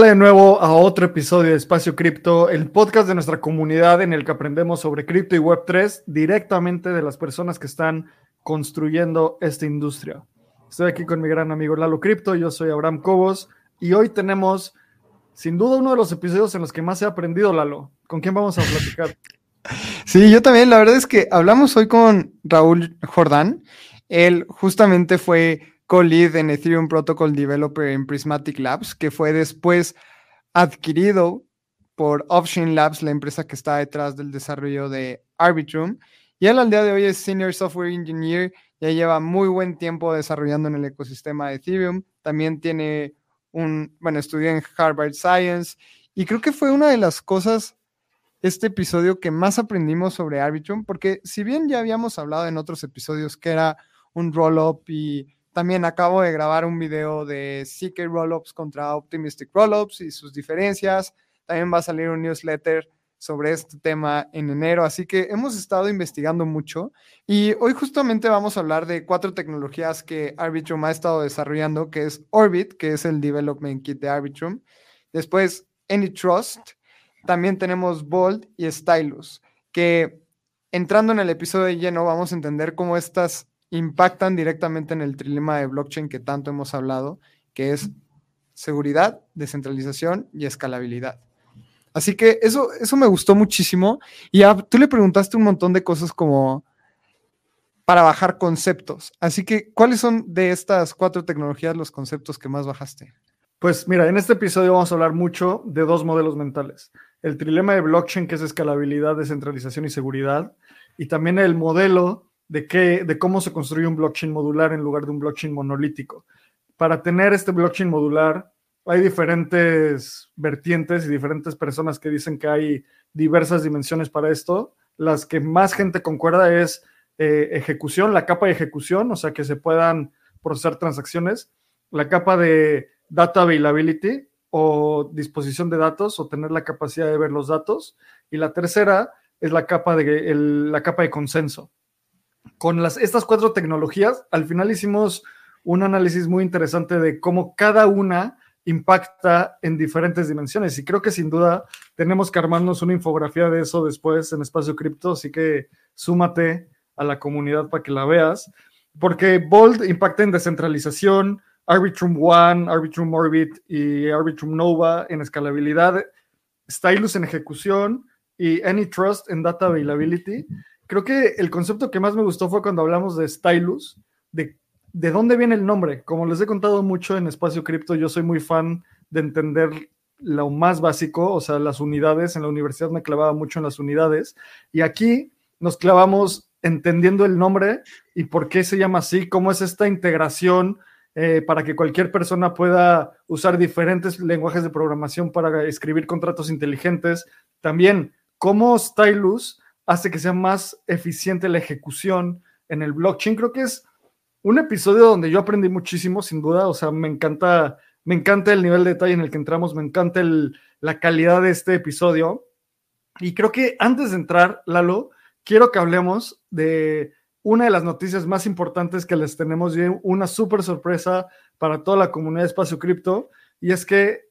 De nuevo a otro episodio de Espacio Cripto, el podcast de nuestra comunidad en el que aprendemos sobre cripto y Web3 directamente de las personas que están construyendo esta industria. Estoy aquí con mi gran amigo Lalo Cripto, yo soy Abraham Cobos y hoy tenemos sin duda uno de los episodios en los que más he aprendido, Lalo. ¿Con quién vamos a platicar? Sí, yo también. La verdad es que hablamos hoy con Raúl Jordán. Él justamente fue co-lead en Ethereum Protocol Developer en Prismatic Labs, que fue después adquirido por Option Labs, la empresa que está detrás del desarrollo de Arbitrum. Y él al día de hoy es Senior Software Engineer, ya lleva muy buen tiempo desarrollando en el ecosistema de Ethereum. También tiene un, bueno, estudió en Harvard Science y creo que fue una de las cosas, este episodio que más aprendimos sobre Arbitrum, porque si bien ya habíamos hablado en otros episodios que era un roll-up y también acabo de grabar un video de CK Rollups contra Optimistic Rollups y sus diferencias. También va a salir un newsletter sobre este tema en enero, así que hemos estado investigando mucho. Y hoy justamente vamos a hablar de cuatro tecnologías que Arbitrum ha estado desarrollando, que es Orbit, que es el development kit de Arbitrum, después AnyTrust, también tenemos Bold y Stylus, que entrando en el episodio de lleno vamos a entender cómo estas impactan directamente en el trilema de blockchain que tanto hemos hablado, que es seguridad, descentralización y escalabilidad. Así que eso, eso me gustó muchísimo. Y tú le preguntaste un montón de cosas como para bajar conceptos. Así que, ¿cuáles son de estas cuatro tecnologías los conceptos que más bajaste? Pues mira, en este episodio vamos a hablar mucho de dos modelos mentales. El trilema de blockchain, que es escalabilidad, descentralización y seguridad, y también el modelo de, qué, de cómo se construye un blockchain modular en lugar de un blockchain monolítico. Para tener este blockchain modular, hay diferentes vertientes y diferentes personas que dicen que hay diversas dimensiones para esto. Las que más gente concuerda es eh, ejecución, la capa de ejecución, o sea, que se puedan procesar transacciones, la capa de data availability o disposición de datos o tener la capacidad de ver los datos. Y la tercera es la capa de, la capa de consenso con las, estas cuatro tecnologías, al final hicimos un análisis muy interesante de cómo cada una impacta en diferentes dimensiones. Y creo que sin duda tenemos que armarnos una infografía de eso después en Espacio Cripto, así que súmate a la comunidad para que la veas, porque Bold impacta en descentralización, Arbitrum One, Arbitrum Orbit y Arbitrum Nova en escalabilidad, Stylus en ejecución y AnyTrust en data availability creo que el concepto que más me gustó fue cuando hablamos de Stylus, de, de dónde viene el nombre. Como les he contado mucho en Espacio Cripto, yo soy muy fan de entender lo más básico, o sea, las unidades. En la universidad me clavaba mucho en las unidades. Y aquí nos clavamos entendiendo el nombre y por qué se llama así, cómo es esta integración eh, para que cualquier persona pueda usar diferentes lenguajes de programación para escribir contratos inteligentes. También cómo Stylus hace que sea más eficiente la ejecución en el blockchain. Creo que es un episodio donde yo aprendí muchísimo, sin duda. O sea, me encanta, me encanta el nivel de detalle en el que entramos, me encanta la calidad de este episodio. Y creo que antes de entrar, Lalo, quiero que hablemos de una de las noticias más importantes que les tenemos y una súper sorpresa para toda la comunidad de Espacio Cripto. Y es que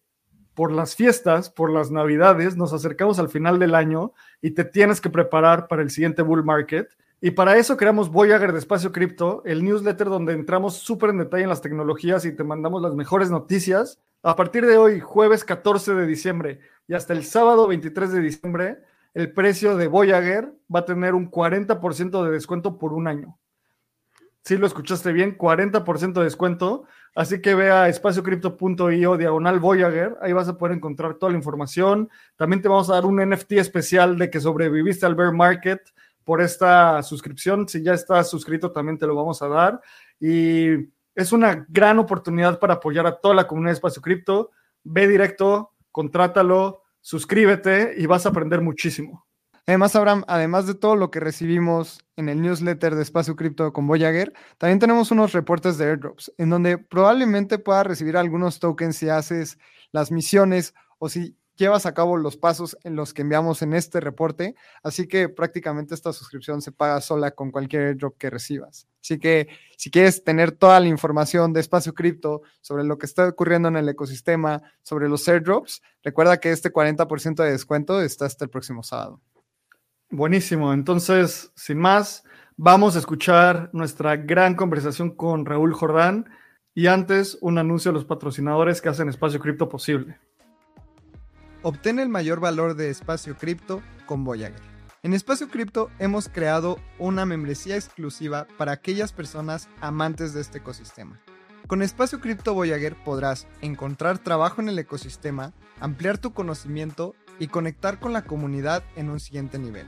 por las fiestas, por las navidades, nos acercamos al final del año y te tienes que preparar para el siguiente bull market. Y para eso creamos Voyager de Espacio Cripto, el newsletter donde entramos súper en detalle en las tecnologías y te mandamos las mejores noticias. A partir de hoy, jueves 14 de diciembre y hasta el sábado 23 de diciembre, el precio de Voyager va a tener un 40% de descuento por un año. Si lo escuchaste bien, 40% de descuento. Así que ve a espaciocrypto.io diagonal Voyager. Ahí vas a poder encontrar toda la información. También te vamos a dar un NFT especial de que sobreviviste al bear market por esta suscripción. Si ya estás suscrito, también te lo vamos a dar. Y es una gran oportunidad para apoyar a toda la comunidad de Espacio Cripto. Ve directo, contrátalo, suscríbete y vas a aprender muchísimo. Además, Abraham, además de todo lo que recibimos en el newsletter de Espacio Cripto con Voyager, también tenemos unos reportes de airdrops, en donde probablemente puedas recibir algunos tokens si haces las misiones o si llevas a cabo los pasos en los que enviamos en este reporte, así que prácticamente esta suscripción se paga sola con cualquier airdrop que recibas. Así que si quieres tener toda la información de Espacio Cripto sobre lo que está ocurriendo en el ecosistema, sobre los airdrops, recuerda que este 40% de descuento está hasta el próximo sábado. Buenísimo, entonces, sin más, vamos a escuchar nuestra gran conversación con Raúl Jordán y antes un anuncio a los patrocinadores que hacen Espacio Cripto posible. Obtén el mayor valor de Espacio Cripto con Voyager. En Espacio Cripto hemos creado una membresía exclusiva para aquellas personas amantes de este ecosistema. Con Espacio Cripto Voyager podrás encontrar trabajo en el ecosistema, ampliar tu conocimiento y conectar con la comunidad en un siguiente nivel.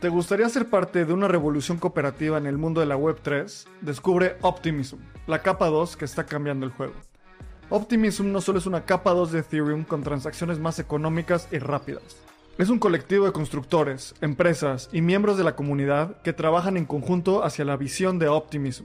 ¿Te gustaría ser parte de una revolución cooperativa en el mundo de la Web3? Descubre Optimism, la capa 2 que está cambiando el juego. Optimism no solo es una capa 2 de Ethereum con transacciones más económicas y rápidas. Es un colectivo de constructores, empresas y miembros de la comunidad que trabajan en conjunto hacia la visión de Optimism.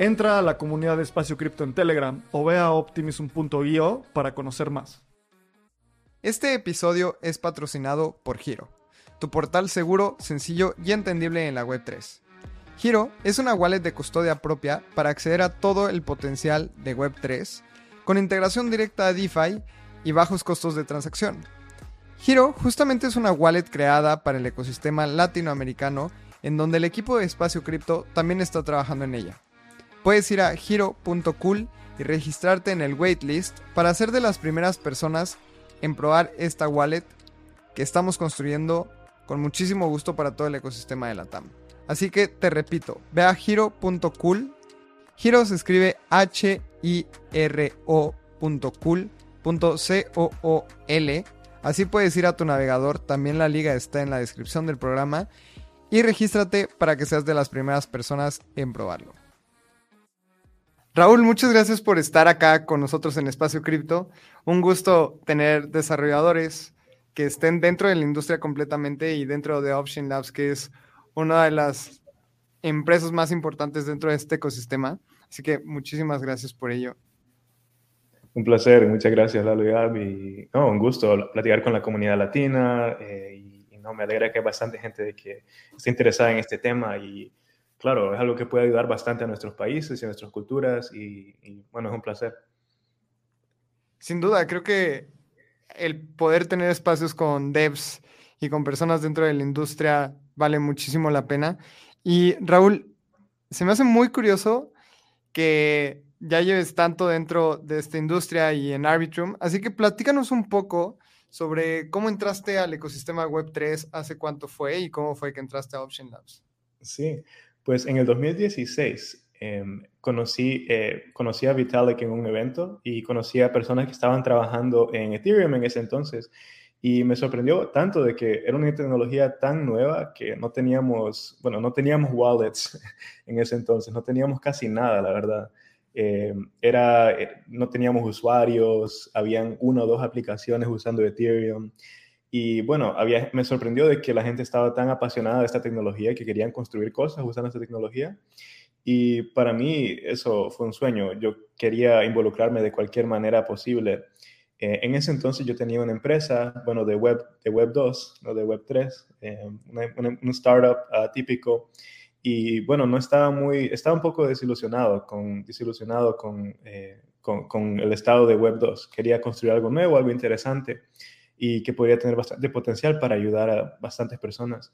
Entra a la comunidad de Espacio Cripto en Telegram o ve a optimism.io para conocer más. Este episodio es patrocinado por Giro, tu portal seguro, sencillo y entendible en la Web3. Giro es una wallet de custodia propia para acceder a todo el potencial de Web3, con integración directa a DeFi y bajos costos de transacción. Giro justamente es una wallet creada para el ecosistema latinoamericano en donde el equipo de Espacio Cripto también está trabajando en ella. Puedes ir a giro.cool y registrarte en el waitlist para ser de las primeras personas en probar esta wallet que estamos construyendo con muchísimo gusto para todo el ecosistema de la TAM. Así que te repito, ve a hiro.cool. Hiro se escribe H-I-R-O.cool.c-o-o-l. Así puedes ir a tu navegador, también la liga está en la descripción del programa. Y regístrate para que seas de las primeras personas en probarlo. Raúl, muchas gracias por estar acá con nosotros en Espacio Cripto. Un gusto tener desarrolladores que estén dentro de la industria completamente y dentro de Option Labs, que es una de las empresas más importantes dentro de este ecosistema. Así que muchísimas gracias por ello. Un placer, muchas gracias, Lalo y no, un gusto platicar con la comunidad latina eh, y, no, me alegra que hay bastante gente que esté interesada en este tema y claro, es algo que puede ayudar bastante a nuestros países y a nuestras culturas y, y bueno, es un placer. Sin duda, creo que el poder tener espacios con devs y con personas dentro de la industria vale muchísimo la pena. Y Raúl, se me hace muy curioso que ya lleves tanto dentro de esta industria y en Arbitrum, así que platícanos un poco sobre cómo entraste al ecosistema Web3, hace cuánto fue y cómo fue que entraste a Option Labs. Sí, pues en el 2016 em, conocí, eh, conocí a Vitalik en un evento y conocí a personas que estaban trabajando en Ethereum en ese entonces y me sorprendió tanto de que era una tecnología tan nueva que no teníamos, bueno, no teníamos wallets en ese entonces, no teníamos casi nada, la verdad. Eh, era, eh, no teníamos usuarios, habían una o dos aplicaciones usando Ethereum. Y bueno, había, me sorprendió de que la gente estaba tan apasionada de esta tecnología que querían construir cosas usando esta tecnología. Y para mí eso fue un sueño. Yo quería involucrarme de cualquier manera posible eh, en ese entonces yo tenía una empresa, bueno, de Web, de web 2, no de Web 3, eh, un startup típico. Y bueno, no estaba muy, estaba un poco desilusionado con, desilusionado con, eh, con, con, el estado de Web 2. Quería construir algo nuevo, algo interesante. Y que podría tener bastante potencial para ayudar a bastantes personas.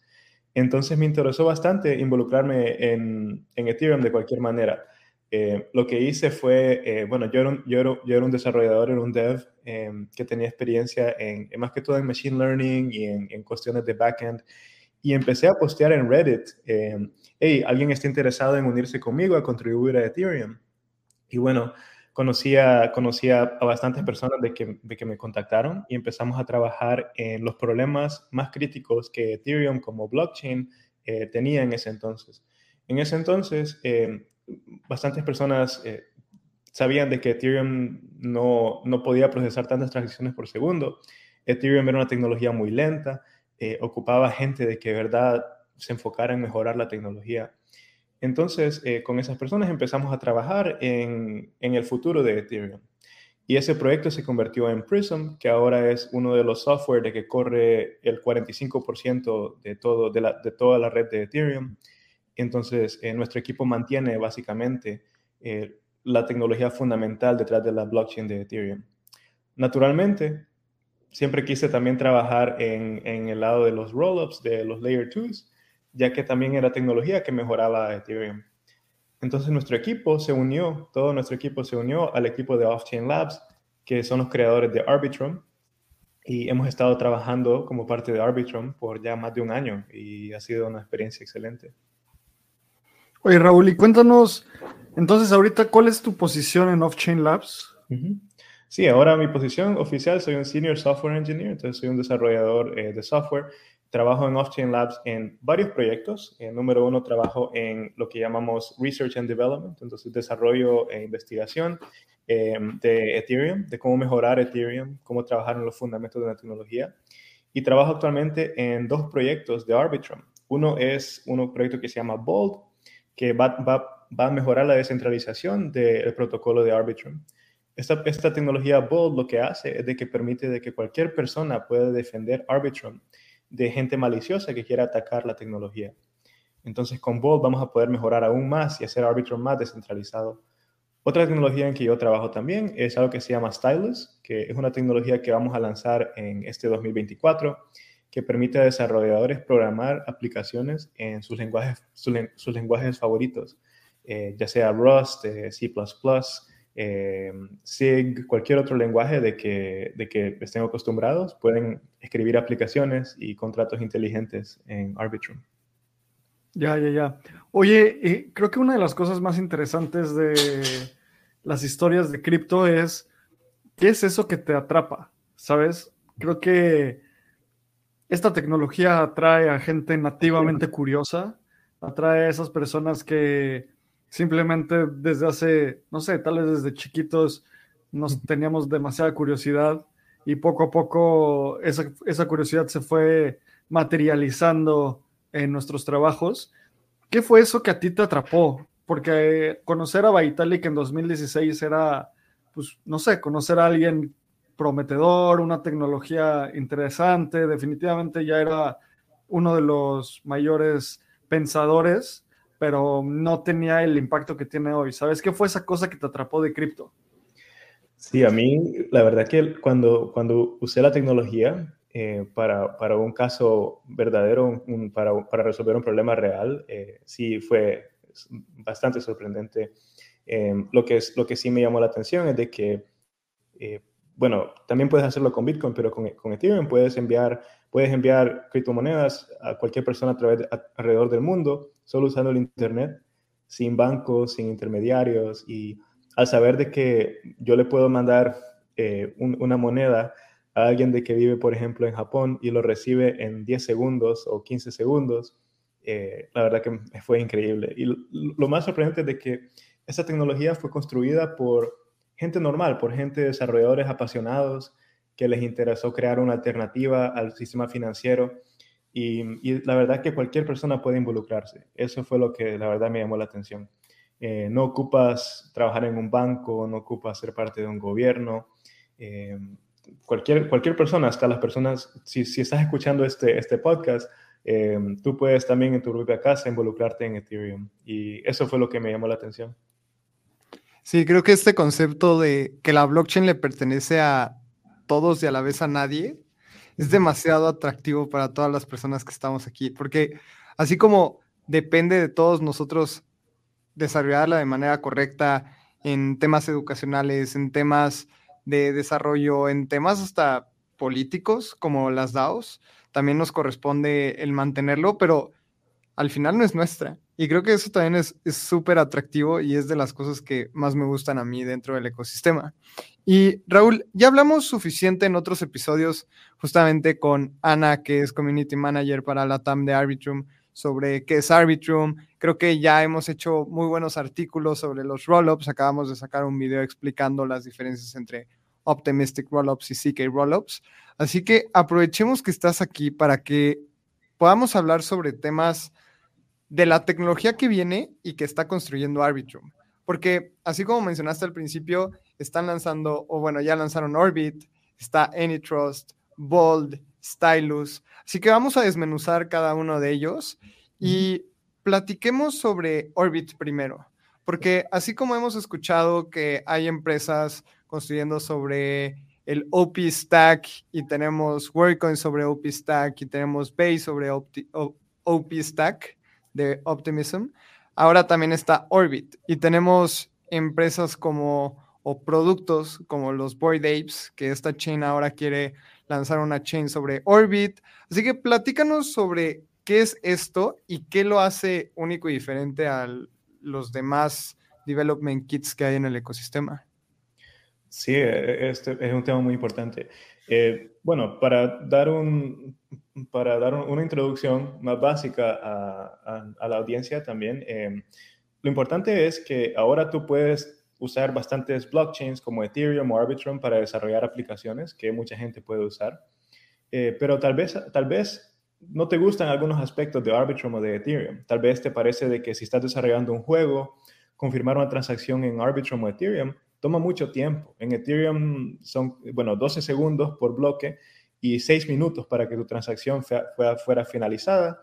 Entonces me interesó bastante involucrarme en, en Ethereum de cualquier manera. Eh, lo que hice fue, eh, bueno, yo era, un, yo, era, yo era, un, desarrollador, era un dev em, que tenía experiencia en, más que todo en Machine Learning y en, en cuestiones de backend. Y empecé a postear en Reddit, eh, hey, alguien está interesado en unirse conmigo a contribuir a Ethereum. Y bueno, conocía, conocía a bastantes personas de que, de que me contactaron y empezamos a trabajar en los problemas más críticos que Ethereum como blockchain eh, tenía en ese entonces. En ese entonces, eh, bastantes personas eh, sabían de que Ethereum no, no podía procesar tantas transacciones por segundo. Ethereum era una tecnología muy lenta, ocupaba gente de que de verdad se enfocara en mejorar la tecnología. Entonces, eh, con esas personas empezamos a trabajar en, el futuro de Ethereum. Y ese proyecto se convirtió en Prism, que ahora es uno de los software de que corre el 45% de, todo, de, de, toda la red de Ethereum. Entonces, eh, nuestro equipo mantiene básicamente eh, la tecnología fundamental detrás de la blockchain de Ethereum. Naturalmente, siempre quise también trabajar en, el lado de los rollups, de los Layer 2s, ya que también era tecnología que mejoraba Ethereum. Entonces nuestro equipo se unió, todo nuestro equipo se unió al equipo de Off-Chain Labs, que son los creadores de Arbitrum, y hemos estado trabajando como parte de Arbitrum por ya más de un año y ha sido una experiencia excelente. Oye, Raúl, y cuéntanos, entonces ahorita, ¿cuál es tu posición en Off-Chain Labs? Sí, ahora mi posición oficial soy un Senior Software Engineer, entonces soy un desarrollador eh, de software Trabajo en Off-Chain Labs en varios proyectos. En número uno, trabajo en lo que llamamos Research and Development, entonces desarrollo e investigación em, de Ethereum, de cómo mejorar Ethereum, cómo trabajar en los fundamentos de la tecnología. Y trabajo actualmente en dos proyectos de Arbitrum. Uno es un proyecto que se llama Bold, que va, va, va a mejorar la descentralización del protocolo de Arbitrum. Esta, esta, tecnología Bold lo que hace es de que permite de que cualquier persona pueda defender Arbitrum de gente maliciosa que quiera atacar la tecnología. Entonces con Bolt vamos a poder mejorar aún más y hacer Arbitrum más descentralizado. Otra tecnología en que yo trabajo también es algo que se llama Stylus, que es una tecnología que vamos a lanzar en este 2024, que permite a desarrolladores programar aplicaciones en sus lenguajes, sus, lenguajes favoritos, eh, ya sea Rust, eh, C++, eh, SIG, cualquier otro lenguaje de que, de que estén acostumbrados, pueden escribir aplicaciones y contratos inteligentes en Arbitrum. Ya, ya, ya. Oye, eh, creo que una de las cosas más interesantes de las historias de cripto es, ¿qué es eso que te atrapa? ¿Sabes? Creo que esta tecnología atrae a gente nativamente curiosa, atrae a esas personas que Simplemente desde hace, no sé, tal vez desde chiquitos nos teníamos demasiada curiosidad y poco a poco esa, esa curiosidad se fue materializando en nuestros trabajos. ¿Qué fue eso que a ti te atrapó? Porque conocer a Vitalik en 2016 era, pues, no sé, conocer a alguien prometedor, una tecnología interesante, definitivamente ya era uno de los mayores pensadores pero no tenía el impacto que tiene hoy. ¿Sabes qué fue esa cosa que te atrapó de cripto? Sí, a mí la verdad que cuando, cuando usé la tecnología eh, para, para, un caso verdadero, para, para, resolver un problema real, eh, sí fue bastante sorprendente. Eh, lo, que es, lo que sí me llamó la atención es de que, bueno, también puedes hacerlo con Bitcoin, pero con, con Ethereum puedes enviar Puedes enviar criptomonedas a cualquier persona a través alrededor del mundo, solo usando el Internet, sin bancos, sin intermediarios. Y al saber de que yo le puedo mandar eh, una moneda a alguien de que vive, por ejemplo, en Japón y lo recibe en 10 segundos o 15 segundos, eh, la verdad que fue increíble. Y lo más sorprendente es de que esa tecnología fue construida por gente normal, por gente desarrolladores apasionados que les interesó crear una alternativa al sistema financiero y, la verdad que cualquier persona puede involucrarse. Eso fue lo que la verdad me llamó la atención. Eh, no ocupas trabajar en un banco, no ocupas ser parte de un gobierno. Eh, cualquier, cualquier persona, hasta las personas, si, si estás escuchando este, este podcast, eh, tú puedes también en tu propia casa involucrarte en Ethereum. Y eso fue lo que me llamó la atención. Sí, creo que este concepto de que la blockchain le pertenece a todos y a la vez a nadie, es demasiado atractivo para todas las personas que estamos aquí, porque así como depende de todos nosotros desarrollarla de manera correcta en temas educacionales, en temas de desarrollo, en temas hasta políticos como las DAOs, también nos corresponde el mantenerlo, pero al final no es nuestra. Y creo que eso también es súper atractivo y es de las cosas que más me gustan a mí dentro del ecosistema. Y Raúl, ya hablamos suficiente en otros episodios, justamente con Ana, que es Community Manager para la TAM de Arbitrum, sobre qué es Arbitrum. Creo que ya hemos hecho muy buenos artículos sobre los rollups. Acabamos de sacar un video explicando las diferencias entre Optimistic Rollups y CK Rollups. Así que aprovechemos que estás aquí para que podamos hablar sobre temas de la tecnología que viene y que está construyendo Arbitrum. Porque así como mencionaste al principio, están lanzando, o bueno, ya lanzaron Orbit, está AnyTrust, Bold, Stylus. Así que vamos a desmenuzar cada uno de ellos y platiquemos sobre Orbit primero. Porque así como hemos escuchado que hay empresas construyendo sobre el OP Stack y tenemos WorkCoin sobre OP Stack y tenemos Base sobre OP Stack, de Optimism. Ahora también está Orbit y tenemos empresas como o productos como los Boyd Apes, que esta chain ahora quiere lanzar una chain sobre Orbit. Así que platícanos sobre qué es esto y qué lo hace único y diferente a los demás development kits que hay en el ecosistema. Sí, e, este es un tema muy importante. Eh, bueno, para dar, un, para dar una introducción más básica a, la audiencia también, eh, lo importante es que ahora tú puedes usar bastantes blockchains como Ethereum o Arbitrum para desarrollar aplicaciones que mucha gente puede usar, eh, pero tal vez, tal vez no te gustan algunos aspectos de Arbitrum o de Ethereum. Tal vez te parece de que si estás desarrollando un juego, confirmar una transacción en Arbitrum o Ethereum toma mucho tiempo. En Ethereum son, bueno, 12 segundos por bloque y 6 minutos para que tu transacción fuera, fuera finalizada.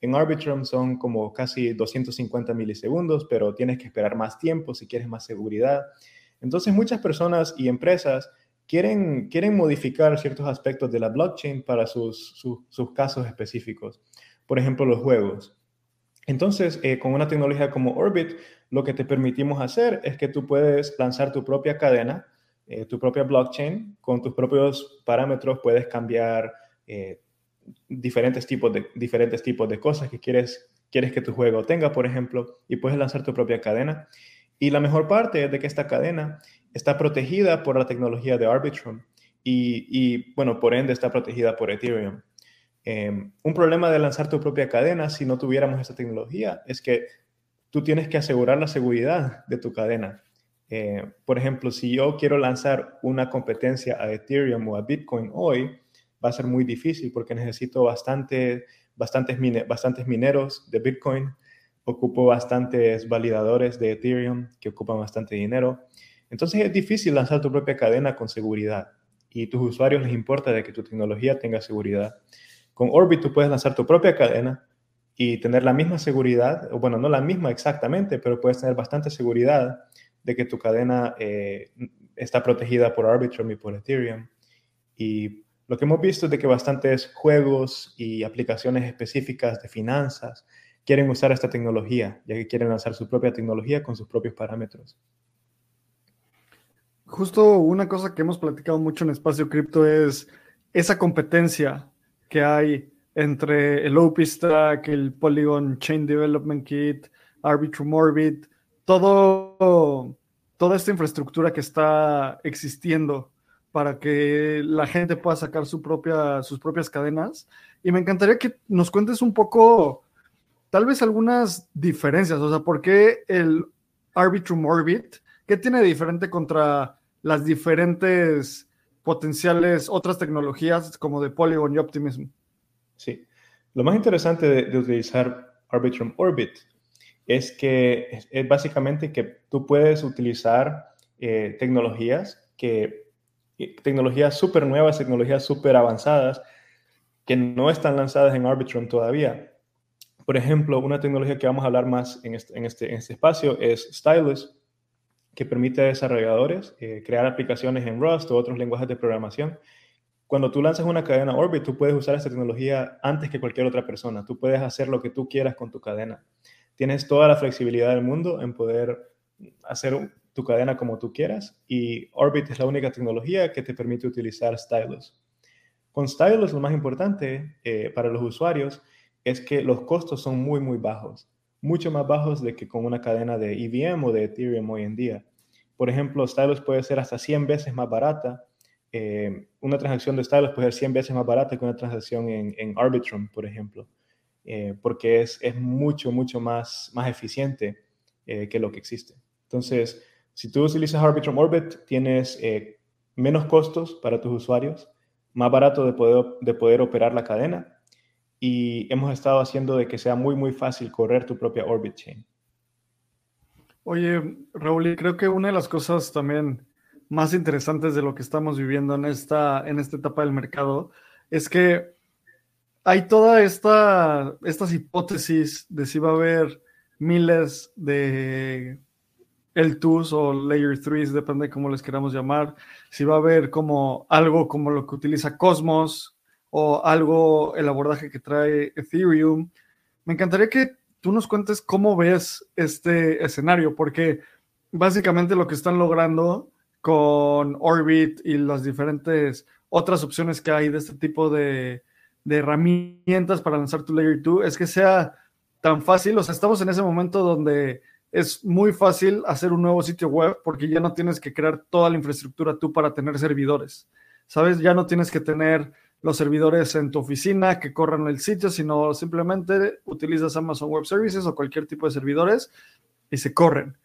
En Arbitrum son como casi 250 milisegundos, pero tienes que esperar más tiempo si quieres más seguridad. Entonces muchas personas y empresas quieren, quieren modificar ciertos aspectos de la blockchain para sus, sus, casos específicos. Por ejemplo, los juegos. Entonces, eh, con una tecnología como Orbit, lo que te permitimos hacer es que tú puedes lanzar tu propia cadena, eh, tu propia blockchain, con tus propios parámetros puedes cambiar eh, diferentes, tipos de, diferentes tipos de cosas que quieres, quieres que tu juego tenga, por ejemplo, y puedes lanzar tu propia cadena. Y la mejor parte es de que esta cadena está protegida por la tecnología de Arbitrum y, y bueno, por ende está protegida por Ethereum. Em, un problema de lanzar tu propia cadena si no tuviéramos esta tecnología es que tú tienes que asegurar la seguridad de tu cadena. Eh, por ejemplo, si yo quiero lanzar una competencia a Ethereum o a Bitcoin hoy, va a ser muy difícil porque necesito bastante, bastantes, bastantes mineros de Bitcoin, ocupo bastantes validadores de Ethereum que ocupan bastante dinero. Entonces es difícil lanzar tu propia cadena con seguridad y tus usuarios les importa de que tu tecnología tenga seguridad. Con Orbit tú puedes lanzar tu propia cadena y tener la misma seguridad, o bueno, no la misma exactamente, pero puedes tener bastante seguridad de que tu cadena eh, está protegida por Arbitrum y por Ethereum. Y lo que hemos visto es de que bastantes juegos y aplicaciones específicas de finanzas quieren usar esta tecnología, ya que quieren lanzar su propia tecnología con sus propios parámetros. Justo una cosa que hemos platicado mucho en Espacio Cripto es esa competencia que hay entre el OP-Stack, el Polygon Chain Development Kit, Arbitrum Orbit, todo, toda esta infraestructura que está existiendo para que la gente pueda sacar sus propias cadenas. Y me encantaría que nos cuentes un poco, tal vez algunas diferencias, o sea, ¿por qué el Arbitrum Orbit, qué tiene de diferente contra las diferentes potenciales otras tecnologías como de Polygon y Optimism? Sí. Lo más interesante de, utilizar Arbitrum Orbit es que es, básicamente que tú puedes utilizar eh, tecnologías que eh, tecnologías súper nuevas, tecnologías súper avanzadas que no están lanzadas en Arbitrum todavía. Por ejemplo, una tecnología que vamos a hablar más en este, en este, este espacio es Stylus, que permite a desarrolladores eh, crear aplicaciones en Rust o otros lenguajes de programación Cuando tú lanzas una cadena Orbit, tú puedes usar esta tecnología antes que cualquier otra persona. Tú puedes hacer lo que tú quieras con tu cadena. Tienes toda la flexibilidad del mundo en poder hacer tu cadena como tú quieras y Orbit es la única tecnología que te permite utilizar Stylus. Con Stylus lo más importante eh, para los usuarios es que los costos son muy, muy bajos, mucho más bajos de que con una cadena de EVM o de Ethereum hoy en día. Por ejemplo, Stylus puede ser hasta 100 veces más barata. Eh, una transacción de Stylus puede ser 100 veces más barata que una transacción en, Arbitrum, por ejemplo, eh, porque es, es, mucho, mucho más, más eficiente que lo que existe. Entonces, si tú utilizas Arbitrum Orbit, tienes menos costos para tus usuarios, más barato de poder, de poder operar la cadena y hemos estado haciendo de que sea muy, muy fácil correr tu propia Orbit Chain. Oye, Raúl, creo que una de las cosas también más interesantes de lo que estamos viviendo en esta, en esta etapa del mercado es que hay toda esta, estas hipótesis de si va a haber miles de el 2 o Layer 3, depende de cómo les queramos llamar, si va a haber como algo como lo que utiliza Cosmos o algo, el abordaje que trae Ethereum. Me encantaría que tú nos cuentes cómo ves este escenario, porque básicamente lo que están logrando con Orbit y las diferentes otras opciones que hay de este tipo de, de herramientas para lanzar tu Layer 2 es que sea tan fácil, o sea, estamos en ese momento donde es muy fácil hacer un nuevo sitio web porque ya no tienes que crear toda la infraestructura tú para tener servidores. ¿Sabes? Ya no tienes que tener los servidores en tu oficina que corran el sitio, sino simplemente utilizas Amazon Web Services o cualquier tipo de servidores y se corren.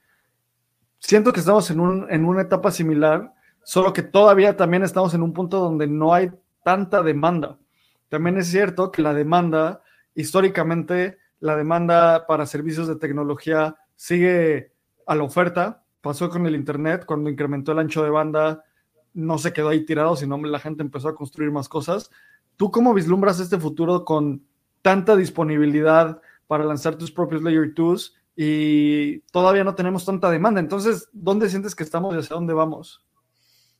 Siento que estamos en, un, en una etapa similar, solo que todavía también estamos en un punto donde no hay tanta demanda. También es cierto que la demanda, históricamente, la demanda para servicios de tecnología sigue a la oferta. Pasó con el Internet, cuando incrementó el ancho de banda, no se quedó ahí tirado, sino la gente empezó a construir más cosas. ¿Tú cómo vislumbras este futuro con tanta disponibilidad para lanzar tus propios Layer 2 y todavía no tenemos tanta demanda? Entonces, ¿dónde sientes que estamos y hacia dónde vamos?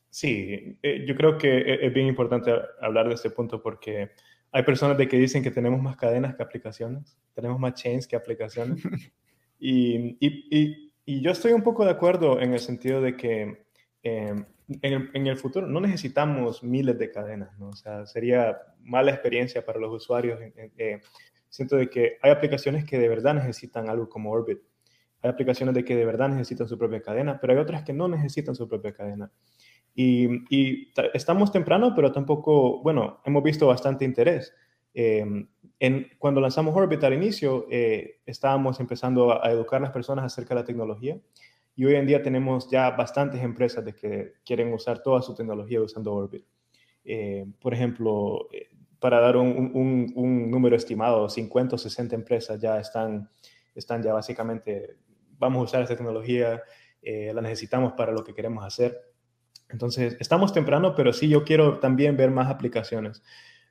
Sí, eh, yo creo que e, es bien importante hablar de este punto porque hay personas de que dicen que tenemos más cadenas que aplicaciones, tenemos más chains que aplicaciones. Y, y, y, yo estoy un poco de acuerdo en el sentido de que em, en, el, en, el, futuro no necesitamos miles de cadenas, ¿no? O sea, sería mala experiencia para los usuarios. Eh, siento de que hay aplicaciones que de verdad necesitan algo como Orbit. Hay aplicaciones de que de verdad necesitan su propia cadena, pero hay otras que no necesitan su propia cadena. Y, y estamos temprano, pero tampoco, bueno, hemos visto bastante interés. Em, en, cuando lanzamos Orbit al inicio, eh, estábamos empezando a, educar a las personas acerca de la tecnología y hoy en día tenemos ya bastantes empresas de que quieren usar toda su tecnología usando Orbit. Eh, por ejemplo, eh, para dar un, un, un, número estimado, 50 o 60 empresas ya están, están ya básicamente, vamos a usar esta tecnología, la necesitamos para lo que queremos hacer. Entonces, estamos temprano, pero sí yo quiero también ver más aplicaciones.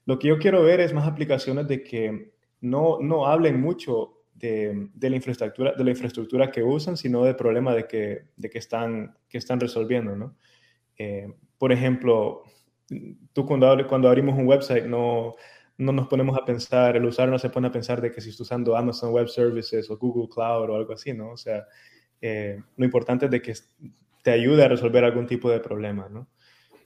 Lo que yo quiero ver es más aplicaciones de que no, no hablen mucho de, de, la infraestructura, de la infraestructura que usan, sino del problema de que, de que, están, que están resolviendo, ¿no? Eh, por ejemplo, tú cuando, cuando abrimos un website no, no nos ponemos a pensar, el usuario no se pone a pensar de que si está usando Amazon Web Services o Google Cloud o algo así, ¿no? O sea, eh, lo importante es de que te ayude a resolver algún tipo de problema, ¿no?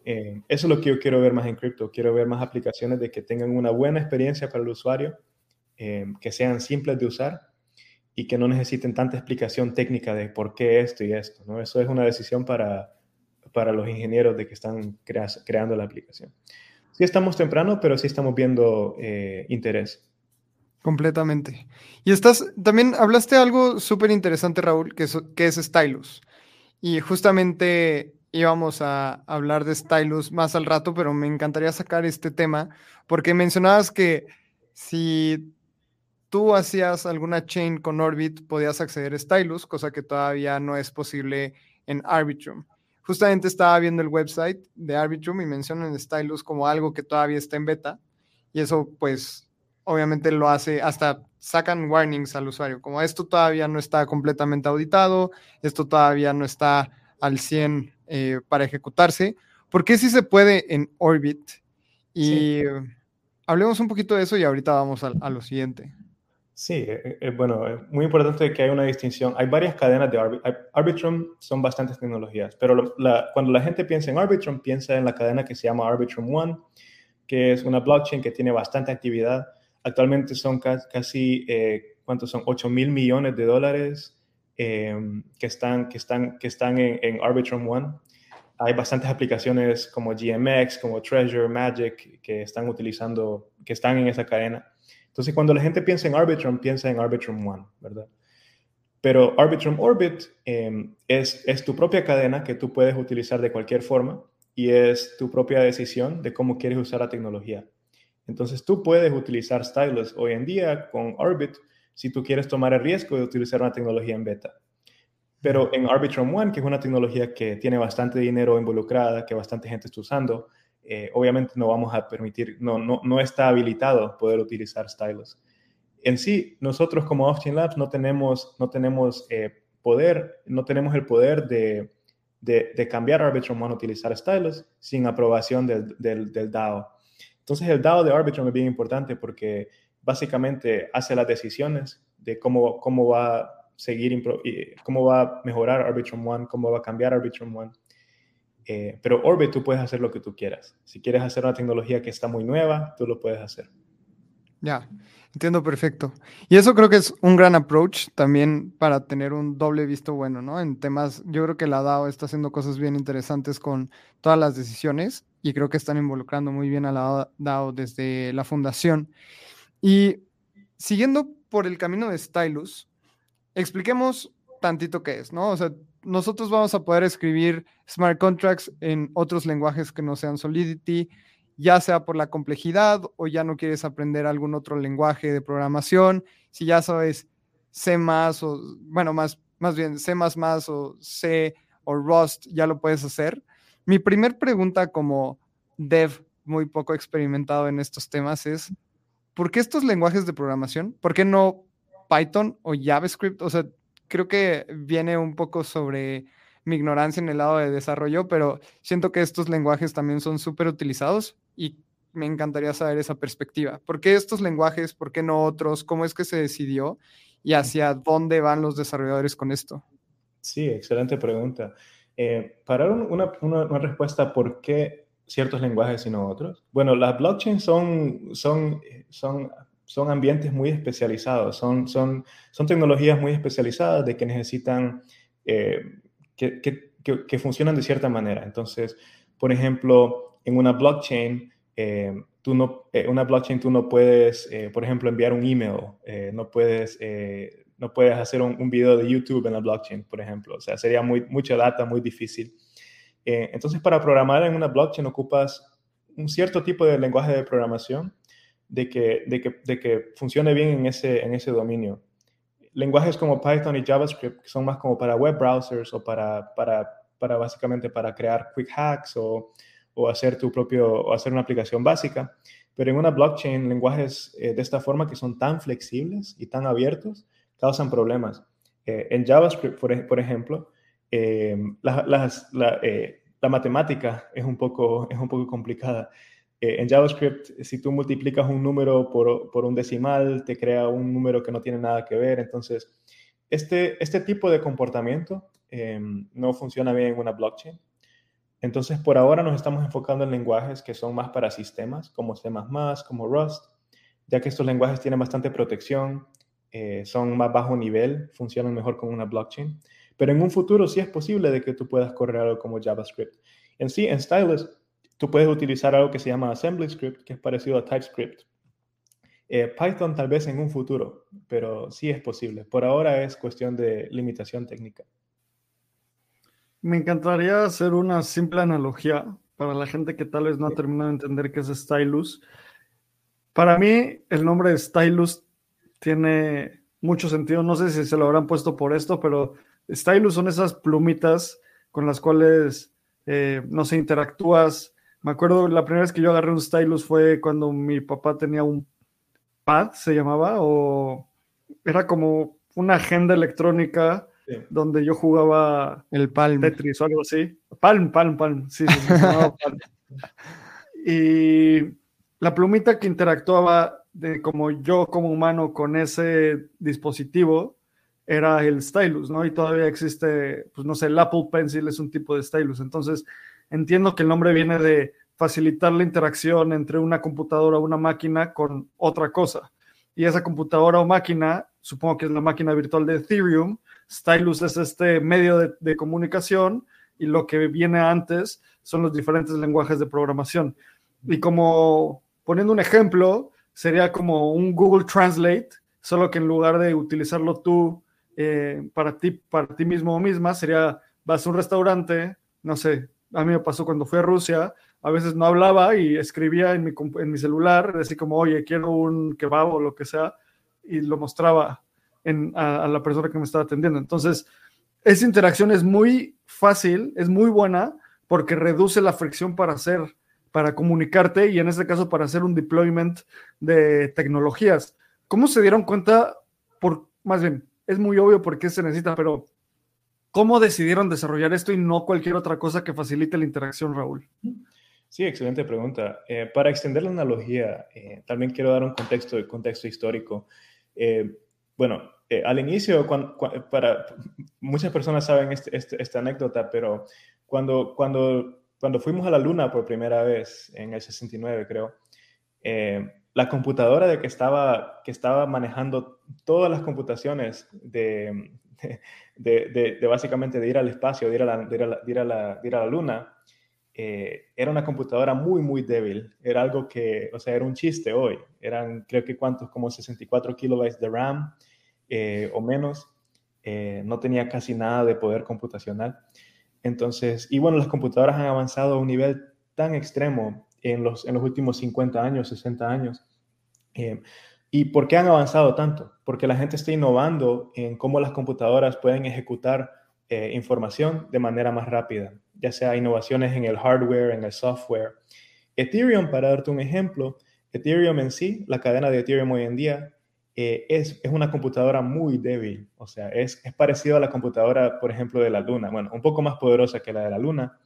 Eh, eso es lo que yo quiero ver más en cripto. Quiero ver más aplicaciones de que tengan una buena experiencia para el usuario, eh, que sean simples de usar y que no necesiten tanta explicación técnica de por qué esto y esto. ¿no? Eso es una decisión para, para los ingenieros de que están creando la aplicación. Sí estamos temprano, pero sí estamos viendo eh, interés. Completamente. Y estás, también hablaste algo súper interesante, Raúl, que que es Stylus. Y justamente íbamos a hablar de Stylus más al rato, pero me encantaría sacar este tema porque mencionabas que si tú hacías alguna chain con Orbit, podías acceder a Stylus, cosa que todavía no es posible en Arbitrum. Justamente estaba viendo el website de Arbitrum y mencionan Stylus como algo que todavía está en beta y eso pues obviamente lo hace hasta sacan warnings al usuario, como esto todavía no está completamente auditado, esto todavía no está al 100 eh, para ejecutarse. ¿Por qué sí se puede en Orbit Y hablemos un poquito de eso y ahorita vamos a, lo siguiente. Sí, es bueno, es muy importante que haya una distinción. Hay varias cadenas de Arbitrum. son bastantes tecnologías, pero cuando la gente piensa en Arbitrum, piensa en la cadena que se llama Arbitrum One, que es una blockchain que tiene bastante actividad. Actualmente son casi, eh, ¿cuántos son? 8 mil millones de dólares em, que están, que están, que están en, en Arbitrum One hay bastantes aplicaciones como GMX, como Treasure, Magic, que están utilizando, que están en esa cadena. Entonces, cuando la gente piensa en Arbitrum, piensa en Arbitrum One, ¿verdad? Pero Arbitrum Orbit em, es, es tu propia cadena que tú puedes utilizar de cualquier forma y es tu propia decisión de cómo quieres usar la tecnología. Entonces, tú puedes utilizar Stylus hoy en día con Orbit si tú quieres tomar el riesgo de utilizar una tecnología en beta. Pero en Arbitrum One, que es una tecnología que tiene bastante dinero involucrada, que bastante gente está usando, eh, obviamente no vamos a permitir, no, no, no está habilitado poder utilizar Stylus. En sí, nosotros como Offchain Labs no tenemos, no tenemos eh, poder, no tenemos el poder de, de, de, cambiar Arbitrum One a utilizar Stylus sin aprobación del, del, del DAO. Entonces el DAO de Arbitrum es bien importante porque básicamente hace las decisiones de cómo, cómo va seguir, cómo va a mejorar Arbitrum One, cómo va a cambiar Arbitrum One. Eh, pero Orbit tú puedes hacer lo que tú quieras. Si quieres hacer una tecnología que está muy nueva, tú lo puedes hacer. Ya, entiendo perfecto. Y eso creo que es un gran approach también para tener un doble visto bueno, ¿no? En temas, yo creo que la DAO está haciendo cosas bien interesantes con todas las decisiones y creo que están involucrando muy bien a la DAO desde la fundación. Y siguiendo por el camino de Stylus, expliquemos tantito qué es, ¿no? O sea, nosotros vamos a poder escribir smart contracts en otros lenguajes que no sean Solidity, ya sea por la complejidad o ya no quieres aprender algún otro lenguaje de programación, si ya sabes C más o, bueno, más, más bien C más o C o Rust, ya lo puedes hacer. Mi primer pregunta como dev muy poco experimentado en estos temas es, ¿por qué estos lenguajes de programación? ¿Por qué no Python o JavaScript. O sea, creo que viene un poco sobre mi ignorancia en el lado de desarrollo, pero siento que estos lenguajes también son súper utilizados y me encantaría saber esa perspectiva. ¿Por qué estos lenguajes? ¿Por qué no otros? ¿Cómo es que se decidió? ¿Y hacia dónde van los desarrolladores con esto? Sí, excelente pregunta. Eh, para una, una, respuesta, ¿por qué ciertos lenguajes y no otros? Bueno, las blockchains son, son, son son ambientes muy especializados, son, son, son tecnologías muy especializadas de que necesitan, eh, que, que, que, funcionan de cierta manera. Entonces, por ejemplo, en una blockchain, eh, tú no, una blockchain tú no puedes, por ejemplo, enviar un email, no puedes, no puedes hacer un, video de YouTube en la blockchain, por ejemplo. O sea, sería muy, mucha data, muy difícil. entonces, para programar en una blockchain ocupas un cierto tipo de lenguaje de programación de que, de que, de que funcione bien en ese, en ese dominio. Lenguajes como Python y JavaScript, que son más como para web browsers o para, para, para básicamente para crear quick hacks o, o, hacer tu propio, o hacer una aplicación básica. Pero en una blockchain, lenguajes eh, de esta forma que son tan flexibles y tan abiertos, causan problemas. Eh, en JavaScript, por, por ejemplo, eh, la, la, la, matemática es un poco, es un poco complicada. Eh, en JavaScript, si tú multiplicas un número por, por, un decimal, te crea un número que no tiene nada que ver. Entonces, este, este tipo de comportamiento em, no funciona bien en una blockchain. Entonces, por ahora nos estamos enfocando en lenguajes que son más para sistemas, como C++, como Rust, ya que estos lenguajes tienen bastante protección, eh, son más bajo nivel, funcionan mejor con una blockchain. Pero en un futuro sí es posible de que tú puedas correr algo como JavaScript. En sí, en Stylus, Tú puedes utilizar algo que se llama AssemblyScript, que es parecido a TypeScript. Eh, Python tal vez en un futuro, pero sí es posible. Por ahora es cuestión de limitación técnica. Me encantaría hacer una simple analogía para la gente que tal vez no ha terminado de entender qué es Stylus. Para mí, el nombre de Stylus tiene mucho sentido. No sé si se lo habrán puesto por esto, pero Stylus son esas plumitas con las cuales, eh, no sé, interactúas me acuerdo la primera vez que yo agarré un stylus fue cuando mi papá tenía un pad, se llamaba, o era como una agenda electrónica donde yo jugaba el Palm. Tetris o algo así. Palm, Palm, Palm. Sí, sí, sí Y la plumita que interactuaba de como yo como humano con ese dispositivo era el stylus, ¿no? Y todavía existe, pues no sé, el Apple Pencil es un tipo de stylus. Entonces, entiendo que el nombre viene de facilitar la interacción entre una computadora o una máquina con otra cosa. Y esa computadora o máquina, supongo que es la máquina virtual de Ethereum, stylus es este medio de, de comunicación y lo que viene antes son los diferentes lenguajes de programación. Y como poniendo un ejemplo, sería como un Google Translate, solo que en lugar de utilizarlo tú eh, para ti, para ti mismo o misma, sería, vas a un restaurante, no sé, a mí me pasó cuando fui a Rusia, a veces no hablaba y escribía en mi, celular, así como, oye, quiero un kebab o lo que sea, y lo mostraba a, a, la persona que me estaba atendiendo. Entonces, esa interacción es muy fácil, es muy buena, porque reduce la fricción para hacer, para comunicarte y en este caso para hacer un deployment de tecnologías. ¿Cómo se dieron cuenta? Por, más bien, es muy obvio por qué se necesita, pero ¿cómo decidieron desarrollar esto y no cualquier otra cosa que facilite la interacción, Raúl? Sí, excelente pregunta. Eh, para extender la analogía, eh, también quiero dar un contexto, contexto histórico. Eh, bueno, al inicio, para muchas personas saben este, este, esta anécdota, pero cuando, cuando, cuando fuimos a la Luna por primera vez, en el 69 creo, eh, la computadora de que estaba, que estaba manejando todas las computaciones de, básicamente de ir al espacio, de ir a la, ir a la, Luna, eh, era una computadora muy, muy débil. Era algo que, o sea, era un chiste hoy. Eran, creo que cuántos, como 64 kilobytes de RAM eh, o menos. No tenía casi nada de poder computacional. Entonces, y bueno, las computadoras han avanzado a un nivel tan extremo en los, en los últimos 50 años, 60 años. Eh, ¿Y por qué han avanzado tanto? Porque la gente está innovando en cómo las computadoras pueden ejecutar eh, información de manera más rápida, ya sea innovaciones en el hardware, en el software. Ethereum, para darte un ejemplo, Ethereum en sí, la cadena de Ethereum hoy en día, eh, es, es, una computadora muy débil. O sea, es, es parecido a la computadora, por ejemplo, de la Luna. Bueno, un poco más poderosa que la de la Luna,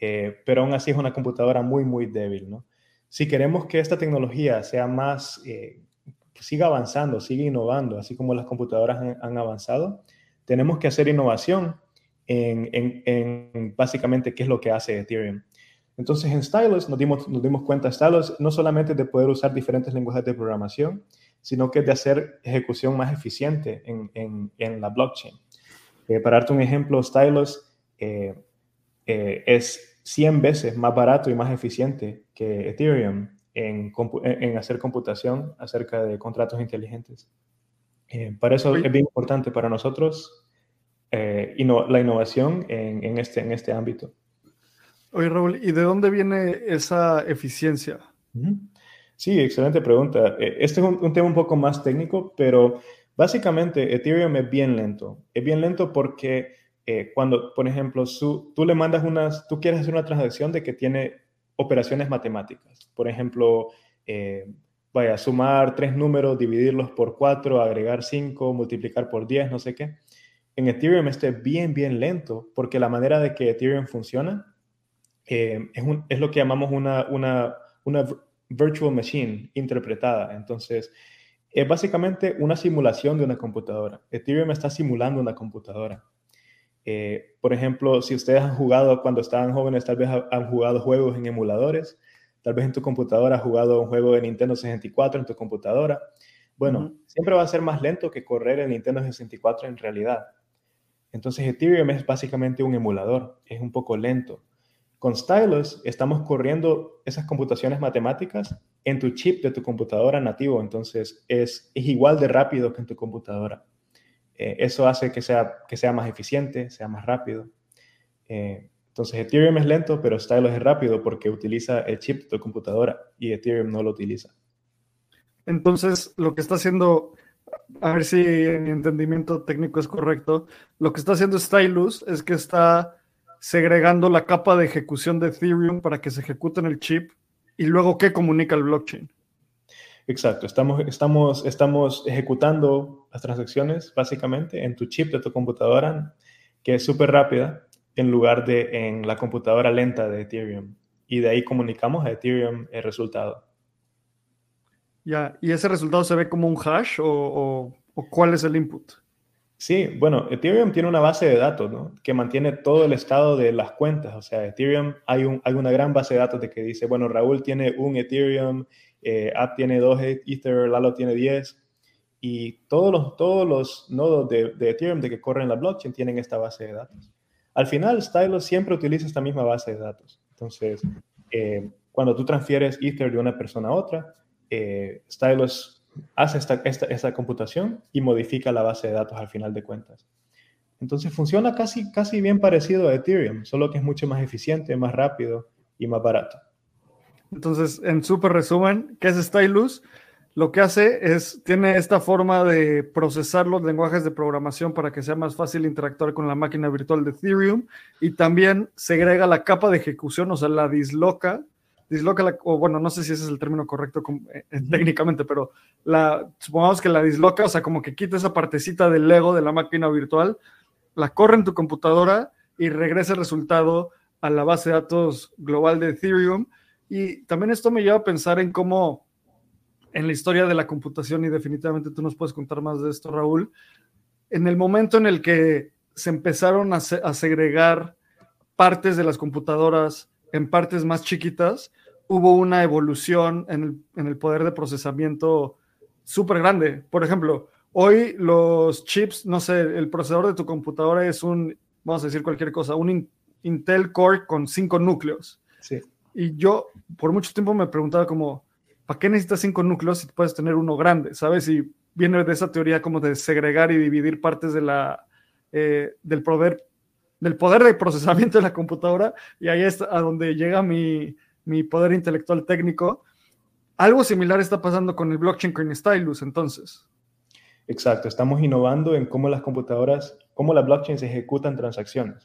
eh, pero aún así es una computadora muy, muy débil, ¿no? Si queremos que esta tecnología sea más, eh, siga avanzando, siga innovando, así como las computadoras han, avanzado, tenemos que hacer innovación en, en, en, básicamente qué es lo que hace Ethereum. Entonces en Stylus nos dimos, nos dimos cuenta, Stylus no solamente de poder usar diferentes lenguajes de programación, sino que de hacer ejecución más eficiente en, en, en la blockchain. Eh, para darte un ejemplo, Stylus eh, eh, es 100 veces más barato y más eficiente que Ethereum en, en hacer computación acerca de contratos inteligentes. Eh, para eso es bien importante para nosotros eh, la innovación en, en, este, en este ámbito. Oye, Raúl, ¿y de dónde viene esa eficiencia? Uh -huh. Sí, excelente pregunta. Eh, este es un, un, tema un poco más técnico, pero básicamente Ethereum es bien lento. Es bien lento porque eh, cuando, por ejemplo, su, tú le mandas unas, tú quieres hacer una transacción de que tiene operaciones matemáticas. Por ejemplo, eh, vaya, sumar tres números, dividirlos por cuatro, agregar cinco, multiplicar por diez, no sé qué. En Ethereum esto es bien, bien lento porque la manera de que Ethereum funciona eh, es, un, es, lo que llamamos una, una, una virtual machine interpretada. Entonces, es básicamente una simulación de una computadora. Ethereum está simulando una computadora. Eh, por ejemplo, si ustedes han jugado cuando estaban jóvenes, tal vez han jugado juegos en emuladores, tal vez en tu computadora has jugado un juego de Nintendo 64 en tu computadora. Bueno, uh -huh. siempre va a ser más lento que correr el Nintendo 64 en realidad. Entonces, Ethereum es básicamente un emulador, es un poco lento. Con Stylus estamos corriendo esas computaciones matemáticas en tu chip de tu computadora nativo, entonces es, es igual de rápido que en tu computadora. Eh, eso hace que sea, que sea más eficiente, sea más rápido. Eh, entonces Ethereum es lento, pero Stylus es rápido porque utiliza el chip de tu computadora y Ethereum no lo utiliza. Entonces, lo que está haciendo, a ver si mi entendimiento técnico es correcto, lo que está haciendo Stylus es que está segregando la capa de ejecución de Ethereum para que se ejecute en el chip y luego qué comunica el blockchain. Exacto, estamos, estamos, estamos ejecutando las transacciones básicamente en tu chip de tu computadora, que es súper rápida, en lugar de en la computadora lenta de Ethereum. Y de ahí comunicamos a Ethereum el resultado. Ya, ¿y ese resultado se ve como un hash o, cuál es el input? Sí, bueno, Ethereum tiene una base de datos, ¿no? Que mantiene todo el estado de las cuentas. O sea, Ethereum hay, un, una gran base de datos de que dice, bueno, Raúl tiene un Ethereum, eh, App tiene dos Ether, Lalo tiene 10. Y todos los, todos los nodos de, de, Ethereum de que corren la blockchain tienen esta base de datos. Al final, Stylus siempre utiliza esta misma base de datos. Entonces, eh, cuando tú transfieres Ether de una persona a otra, eh, Stylus hace esta, esta, computación y modifica la base de datos al final de cuentas. Entonces funciona casi, casi bien parecido a Ethereum, solo que es mucho más eficiente, más rápido y más barato. Entonces, en súper resumen, ¿qué es Stylus? Lo que hace es, tiene esta forma de procesar los lenguajes de programación para que sea más fácil interactuar con la máquina virtual de Ethereum y también segrega la capa de ejecución, o sea, la disloca disloca, la, o bueno, no sé si ese es el término correcto eh, eh, técnicamente, pero la, supongamos que la disloca, o sea, como que quita esa partecita del Lego de la máquina virtual, la corre en tu computadora y regresa el resultado a la base de datos global de Ethereum. Y también esto me lleva a pensar en cómo en la historia de la computación, y definitivamente tú nos puedes contar más de esto, Raúl, en el momento en el que se empezaron a, a segregar partes de las computadoras en partes más chiquitas, hubo una evolución en el, poder de procesamiento súper grande. Por ejemplo, hoy los chips, no sé, el procesador de tu computadora es un, vamos a decir cualquier cosa, un Intel Core con cinco núcleos. Sí. Y yo por mucho tiempo me preguntaba como, ¿para qué necesitas cinco núcleos si puedes tener uno grande? ¿Sabes? Y viene de esa teoría como de segregar y dividir partes de la, eh, del poder del poder de procesamiento de la computadora y ahí es a donde llega mi, mi poder intelectual técnico. Algo similar está pasando con el blockchain con Stylus, entonces. Exacto, estamos innovando en cómo las computadoras, cómo la blockchain se ejecutan transacciones.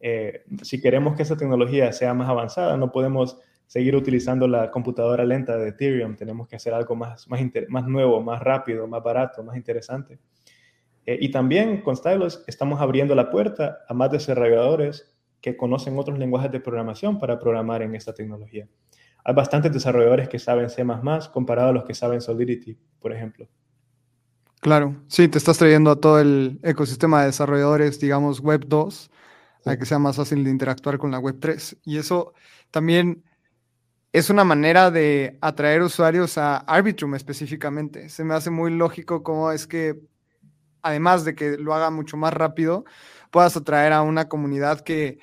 Eh, si queremos que esa tecnología sea más avanzada, no podemos seguir utilizando la computadora lenta de Ethereum, tenemos que hacer algo más, más, más nuevo, más rápido, más barato, más interesante. Eh, y también con Stylus estamos abriendo la puerta a más desarrolladores que conocen otros lenguajes de programación para programar en esta tecnología. Hay bastantes desarrolladores que saben C++ comparado a los que saben Solidity, por ejemplo. Claro, sí, te estás trayendo a todo el ecosistema de desarrolladores, digamos, Web 2, a que sea más fácil de interactuar con la Web 3. Y eso también es una manera de atraer usuarios a Arbitrum específicamente. Se me hace muy lógico cómo es que además de que lo haga mucho más rápido, puedas atraer a una comunidad que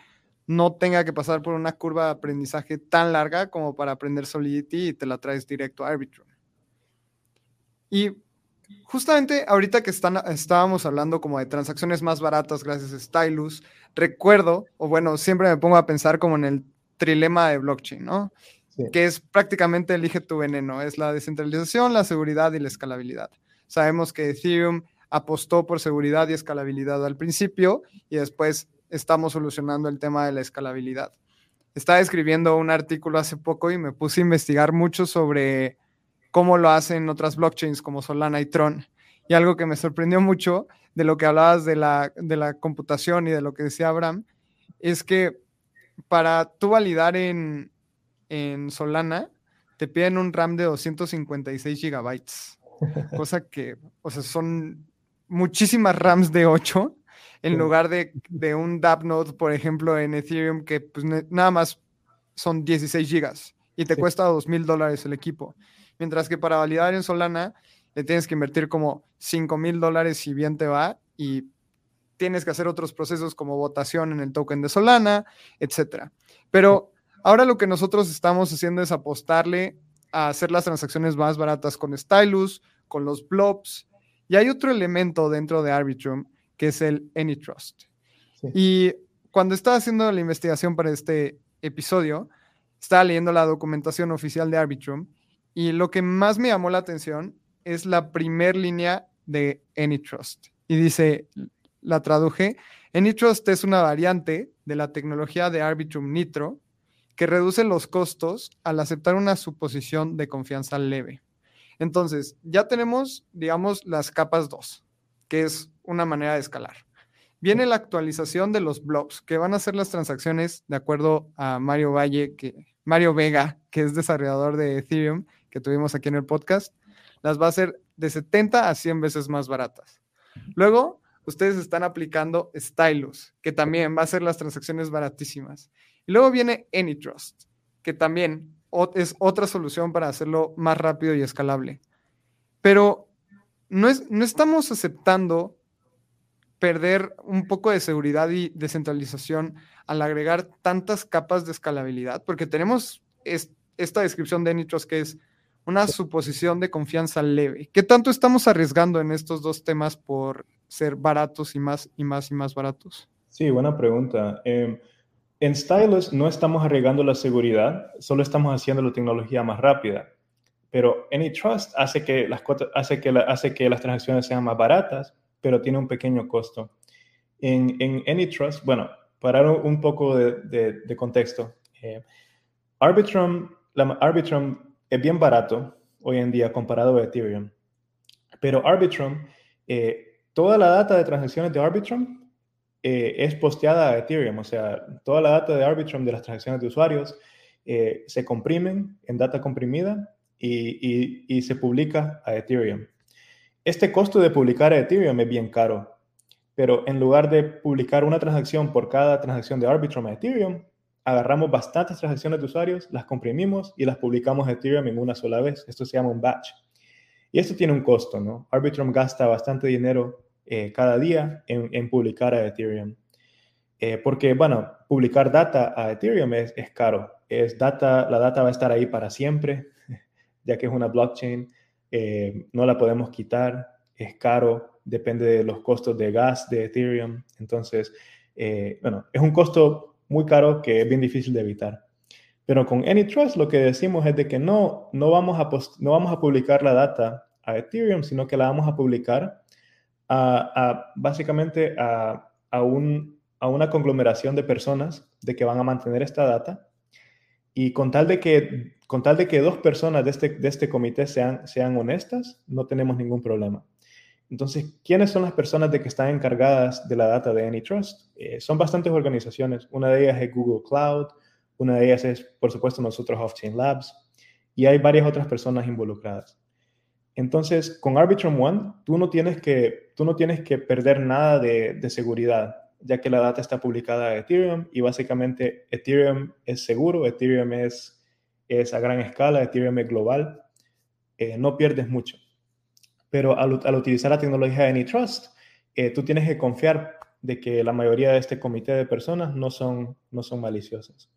no tenga que pasar por una curva de aprendizaje tan larga como para aprender Solidity y te la traes directo a Arbitrum. Y justamente ahorita que están, estábamos hablando como de transacciones más baratas gracias a Stylus, recuerdo, o bueno, siempre me pongo a pensar como en el trilema de blockchain, ¿no? Que es prácticamente elige tu veneno, es la descentralización, la seguridad y la escalabilidad. Sabemos que Ethereum apostó por seguridad y escalabilidad al principio y después estamos solucionando el tema de la escalabilidad. Estaba escribiendo un artículo hace poco y me puse a investigar mucho sobre cómo lo hacen otras blockchains como Solana y Tron. Y algo que me sorprendió mucho de lo que hablabas de la, de la computación y de lo que decía Abraham, es que para tú validar en, en Solana, te piden un RAM de 256 gigabytes, cosa que, o sea, son muchísimas RAMs de 8 en lugar de, un DApp node, por ejemplo, en Ethereum, que pues, nada más son 16 gigas y te cuesta 2 mil dólares el equipo. Mientras que para validar en Solana le tienes que invertir como 5 mil dólares si bien te va y tienes que hacer otros procesos como votación en el token de Solana, etc. Pero ahora lo que nosotros estamos haciendo es apostarle a hacer las transacciones más baratas con Stylus, con los blobs, y hay otro elemento dentro de Arbitrum que es el AnyTrust. Y cuando estaba haciendo la investigación para este episodio, estaba leyendo la documentación oficial de Arbitrum y lo que más me llamó la atención es la primer línea de AnyTrust. Y dice, la traduje, AnyTrust es una variante de la tecnología de Arbitrum Nitro que reduce los costos al aceptar una suposición de confianza leve. Entonces, ya tenemos, digamos, las capas 2, que es una manera de escalar. Viene la actualización de los blobs, que van a ser las transacciones de acuerdo a Mario Valle, que, Mario Vega, que es desarrollador de Ethereum, que tuvimos aquí en el podcast. las va a hacer de 70 a 100 veces más baratas. Luego, ustedes están aplicando Stylus, que también va a hacer las transacciones baratísimas. Y luego viene AnyTrust, que también es otra solución para hacerlo más rápido y escalable. Pero no, es, no estamos aceptando perder un poco de seguridad y descentralización al agregar tantas capas de escalabilidad, porque tenemos esta descripción de AnyTrust que es una suposición de confianza leve. ¿Qué tanto estamos arriesgando en estos dos temas por ser baratos y más y más y más baratos? Sí, buena pregunta. Em, en Stylus no estamos arriesgando la seguridad, solo estamos haciendo la tecnología más rápida. Pero AnyTrust hace que las, hace que hace que las transacciones sean más baratas, pero tiene un pequeño costo. En, en AnyTrust, bueno, para un, poco de, contexto, eh, Arbitrum, la, Arbitrum es bien barato hoy en día comparado a Ethereum. Pero Arbitrum, eh, toda la data de transacciones de Arbitrum eh, es posteada a Ethereum. O sea, toda la data de Arbitrum de las transacciones de usuarios eh, se comprimen en data comprimida y, y, se publica a Ethereum. Este costo de publicar a Ethereum es bien caro. Pero en lugar de publicar una transacción por cada transacción de Arbitrum a Ethereum, agarramos bastantes transacciones de usuarios, las comprimimos y las publicamos en Ethereum en una sola vez. Esto se llama un batch. Y esto tiene un costo, ¿no? Arbitrum gasta bastante dinero eh, cada día en, publicar a Ethereum. Eh, porque, bueno, publicar data a Ethereum es, es, caro. Es data, la data va a estar ahí para siempre, ya que es una blockchain. Eh, no la podemos quitar, es caro, depende de los costos de gas de Ethereum. Entonces, bueno, es un costo muy caro que es bien difícil de evitar. Pero con AnyTrust lo que decimos es de que no, no, vamos, a no vamos a publicar la data a Ethereum, sino que la vamos a publicar a, básicamente a, a, un, a una conglomeración de personas de que van a mantener esta data. Y con tal de que, con tal de que dos personas de este, de este comité sean, sean honestas, no tenemos ningún problema. Entonces, ¿quiénes son las personas de que están encargadas de la data de AnyTrust? Eh, son bastantes organizaciones. Una de ellas es Google Cloud, una de ellas es, por supuesto, nosotros Off-Chain Labs, y hay varias otras personas involucradas. Entonces, con Arbitrum One, tú no tienes que, tú no tienes que perder nada de, seguridad, ya que la data está publicada en Ethereum y básicamente Ethereum es seguro, Ethereum es, es a gran escala, Ethereum es global. Eh, no pierdes mucho. Pero al, utilizar la tecnología de AnyTrust, eh, tú tienes que confiar de que la mayoría de este comité de personas no son, no son maliciosas.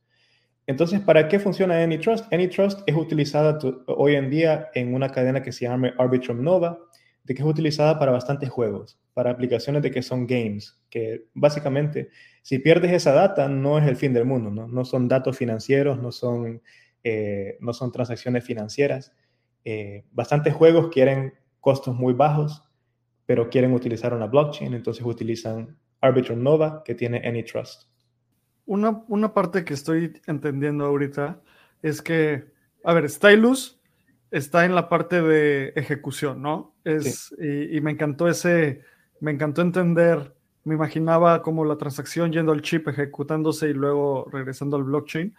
Entonces, ¿para qué funciona AnyTrust? AnyTrust es utilizada hoy en día en una cadena que se llama Arbitrum Nova, de que es utilizada para bastantes juegos, para aplicaciones de que son games, que básicamente si pierdes esa data no es el fin del mundo, no, no son datos financieros, no son, eh, no son transacciones financieras. Eh, bastantes juegos quieren costos muy bajos, pero quieren utilizar una blockchain, entonces utilizan Arbitrum Nova, que tiene AnyTrust. Una, una parte que estoy entendiendo ahorita es que, a ver, Stylus está en la parte de ejecución, ¿no? Es, y, me encantó ese, me encantó entender, me imaginaba como la transacción yendo al chip, ejecutándose y luego regresando al blockchain.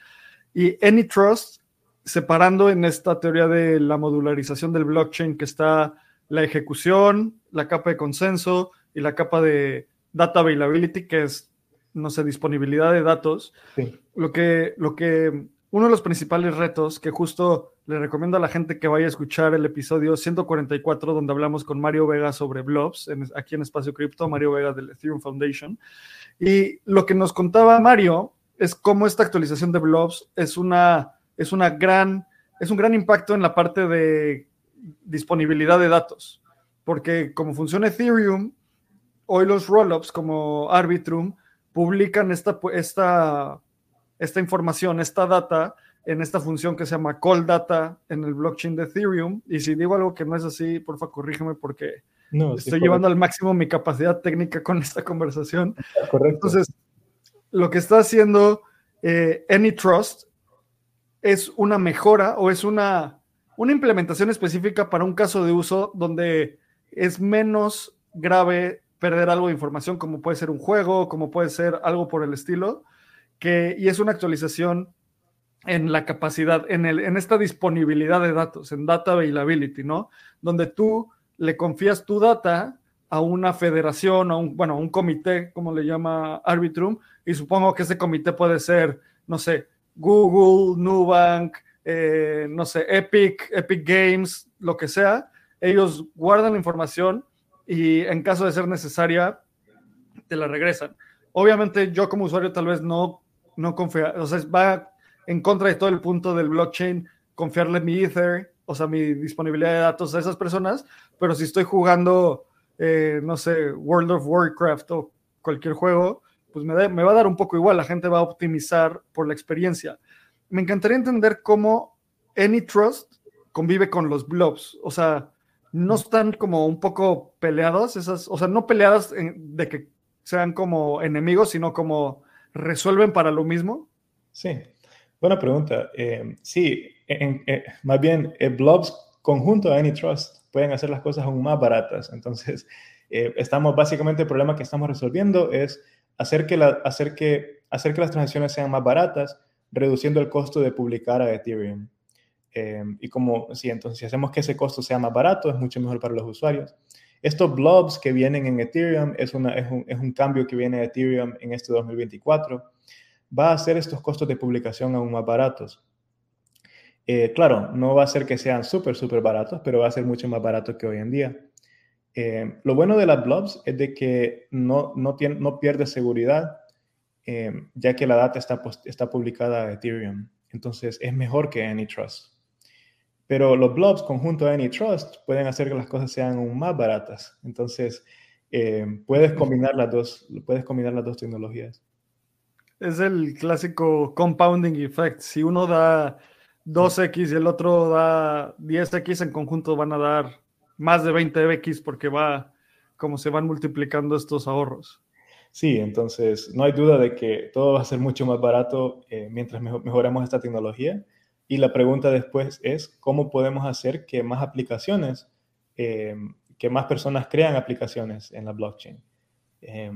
Y AnyTrust, separando en esta teoría de la modularización del blockchain que está la ejecución, la capa de consenso y la capa de data availability, que es, no sé, disponibilidad de datos. Lo, que, lo que, uno de los principales retos que justo le recomiendo a la gente que vaya a escuchar el episodio 144, donde hablamos con Mario Vega sobre blobs, aquí en Espacio Cripto, Mario Vega del Ethereum Foundation. Y lo que nos contaba Mario es cómo esta actualización de blobs es una, es una gran, es un gran impacto en la parte de disponibilidad de datos, porque como funciona Ethereum, hoy los rollups como Arbitrum publican esta, esta, esta información, esta data en esta función que se llama call data en el blockchain de Ethereum. Y si digo algo que no es así, porfa, corrígeme porque estoy llevando al máximo mi capacidad técnica con esta conversación. Correcto. Entonces, lo que está haciendo eh, AnyTrust es una mejora o es una una implementación específica para un caso de uso donde es menos grave perder algo de información, como puede ser un juego, como puede ser algo por el estilo, que, y es una actualización en la capacidad, en, el, en esta disponibilidad de datos, en data availability, ¿no? Donde tú le confías tu data a una federación, a un, bueno, a un comité, como le llama Arbitrum, y supongo que ese comité puede ser, no sé, Google, Nubank, eh, no sé, Epic, Epic Games, lo que sea. Ellos guardan la información y en caso de ser necesaria, te la regresan. Obviamente yo como usuario tal vez no, no confía, o sea, va en contra de todo el punto del blockchain, confiarle mi Ether, o sea, mi disponibilidad de datos a esas personas, pero si estoy jugando, eh, no sé, World of Warcraft o cualquier juego, pues me, va a dar un poco igual, la gente va a optimizar por la experiencia. Me encantaría entender cómo AnyTrust convive con los blobs, o sea, no están como un poco peleados, esas, o sea, no peleadas de que sean como enemigos, sino como resuelven para lo mismo. Sí, buena pregunta. Eh, sí, eh, más bien, eh, blobs conjunto a AnyTrust pueden hacer las cosas aún más baratas. Entonces, estamos básicamente el problema que estamos resolviendo es hacer que, la, hacer, que, hacer que las transacciones sean más baratas, reduciendo el costo de publicar a Ethereum. Em, y como, sí, entonces si hacemos que ese costo sea más barato, es mucho mejor para los usuarios. Estos blobs que vienen en Ethereum es, una, es, un, es un cambio que viene de Ethereum en este 2024. Va a hacer estos costos de publicación aún más baratos. Eh, claro, no va a ser que sean súper, súper baratos, pero va a ser mucho más barato que hoy en día. Eh, lo bueno de las blobs es de que no, no, pierde seguridad, eh, ya que la data está, está publicada en Ethereum. Entonces es mejor que AnyTrust. Pero los blobs conjunto a AnyTrust pueden hacer que las cosas sean aún más baratas. Entonces, puedes, combinar las dos, puedes combinar las dos tecnologías. Es el clásico compounding effect. Si uno da 2x y el otro da 10x, en conjunto van a dar más de 20x porque va como se van multiplicando estos ahorros. Sí, entonces no hay duda de que todo va a ser mucho más barato eh, mientras mejoremos esta tecnología y la pregunta después es, ¿cómo podemos hacer que más aplicaciones, eh, que más personas crean aplicaciones en la blockchain? Eh,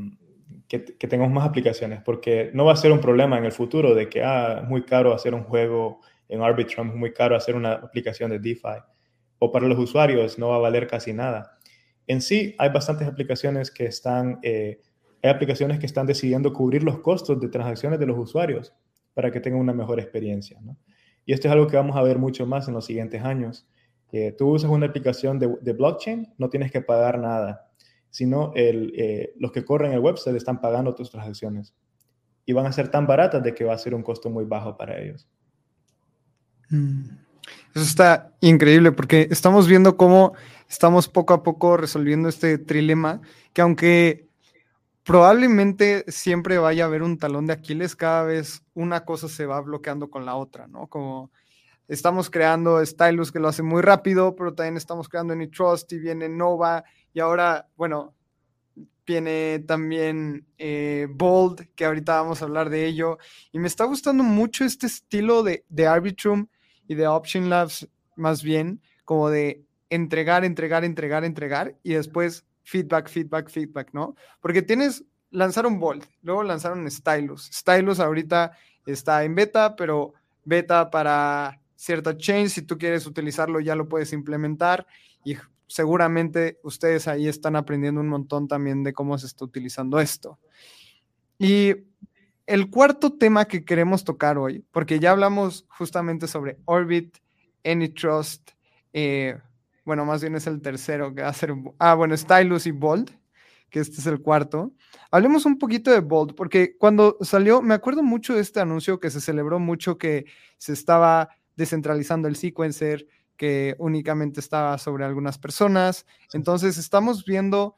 que, tengamos más aplicaciones, porque no va a ser un problema en el futuro de que, ah, es muy caro hacer un juego en Arbitrum, es muy caro hacer una aplicación de DeFi, o para los usuarios no va a valer casi nada. En sí, hay bastantes aplicaciones que están, eh, hay aplicaciones que están decidiendo cubrir los costos de transacciones de los usuarios para que tengan una mejor experiencia, ¿no? Y esto es algo que vamos a ver mucho más en los siguientes años. Que tú usas una aplicación de, blockchain, no tienes que pagar nada, sino eh, los que corren el website están pagando tus transacciones. Y van a ser tan baratas de que va a ser un costo muy bajo para ellos. Mm. Eso está increíble porque estamos viendo cómo estamos poco a poco resolviendo este trilema, que aunque probablemente siempre vaya a haber un talón de Aquiles, cada vez una cosa se va bloqueando con la otra, ¿no? Como estamos creando Stylus que lo hace muy rápido, pero también estamos creando Trust y viene Nova y ahora, bueno, viene también eh, Bold, que ahorita vamos a hablar de ello. Y me está gustando mucho este estilo de, de Arbitrum y de Option Labs, más bien, como de entregar, entregar, entregar, entregar y después feedback, feedback, feedback, ¿no? Porque tienes, lanzaron Bolt, luego lanzaron Stylus. Stylus ahorita está en beta, pero beta para cierta chain, si tú quieres utilizarlo ya lo puedes implementar y seguramente ustedes ahí están aprendiendo un montón también de cómo se está utilizando esto. Y el cuarto tema que queremos tocar hoy, porque ya hablamos justamente sobre Orbit, AnyTrust, eh, bueno, más bien es el tercero que va a ser, ah, bueno, Stylus y Bold, que este es el cuarto. Hablemos un poquito de Bold, porque cuando salió, me acuerdo mucho de este anuncio que se celebró mucho que se estaba descentralizando el sequencer, que únicamente estaba sobre algunas personas. Entonces, estamos viendo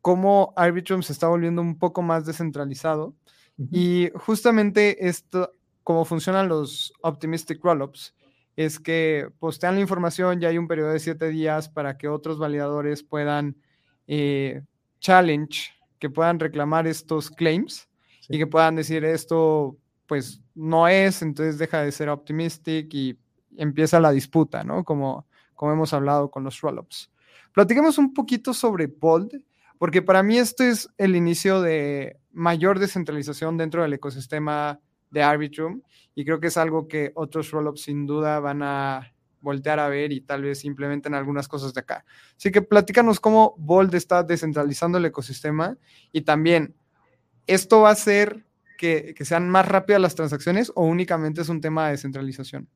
cómo Arbitrum se está volviendo un poco más descentralizado. Y justamente esto, cómo funcionan los Optimistic Rollups, es que postean la información, ya hay un periodo de siete días para que otros validadores puedan eh, challenge, que puedan reclamar estos claims y que puedan decir esto pues no es, entonces deja de ser optimistic y empieza la disputa, ¿no? Como, como hemos hablado con los rollups. Platiquemos un poquito sobre Bold, porque para mí esto es el inicio de mayor descentralización dentro del ecosistema de Arbitrum y creo que es algo que otros rollups sin duda van a voltear a ver y tal vez implementen algunas cosas de acá. Así que platícanos cómo Bold está descentralizando el ecosistema y también, ¿esto va a hacer que, que sean más rápidas las transacciones o únicamente es un tema de descentralización?